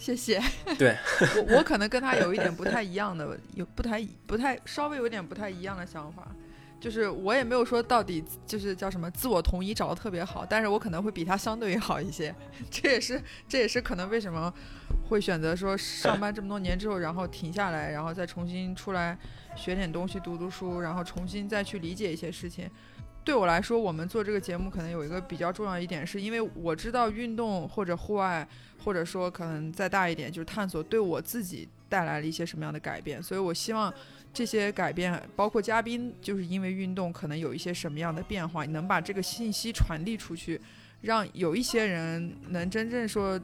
谢谢。对我我可能跟他有一点不 太一样的，有不太不太稍微有点不太一样的想法，就是我也没有说到底就是叫什么自我同一找的特别好，但是我可能会比他相对于好一些，这也是这也是可能为什么会选择说上班这么多年之后，然后停下来，然后再重新出来学点东西，读读书，然后重新再去理解一些事情。对我来说，我们做这个节目可能有一个比较重要一点，是因为我知道运动或者户外，或者说可能再大一点就是探索，对我自己带来了一些什么样的改变，所以我希望。这些改变，包括嘉宾，就是因为运动可能有一些什么样的变化，能把这个信息传递出去，让有一些人能真正说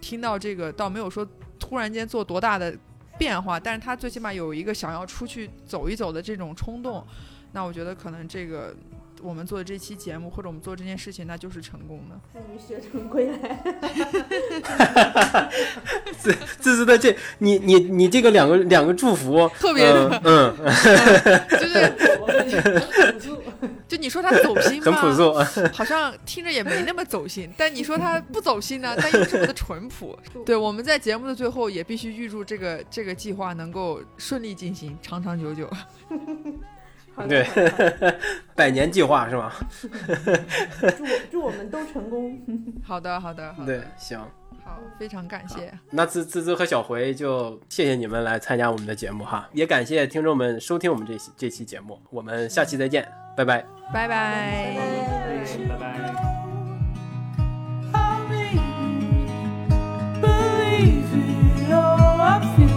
听到这个，倒没有说突然间做多大的变化，但是他最起码有一个想要出去走一走的这种冲动，那我觉得可能这个。我们做的这期节目，或者我们做这件事情，那就是成功的。祝你学成归来。自自私的这，你你你这个两个两个祝福，特别的，嗯，就是就你说他走心吗？很朴素，好像听着也没那么走心。但你说他不走心呢？但又这么的淳朴。对，我们在节目的最后也必须预祝这个这个计划能够顺利进行，长长久久。好的，对，百年计划是吗？祝祝我们都成功。好的，好的，好的，对，行。好，非常感谢。那滋滋滋和小回就谢谢你们来参加我们的节目哈，也感谢听众们收听我们这期这期节目，我们下期再见，拜拜，拜拜，拜拜，拜。Believe it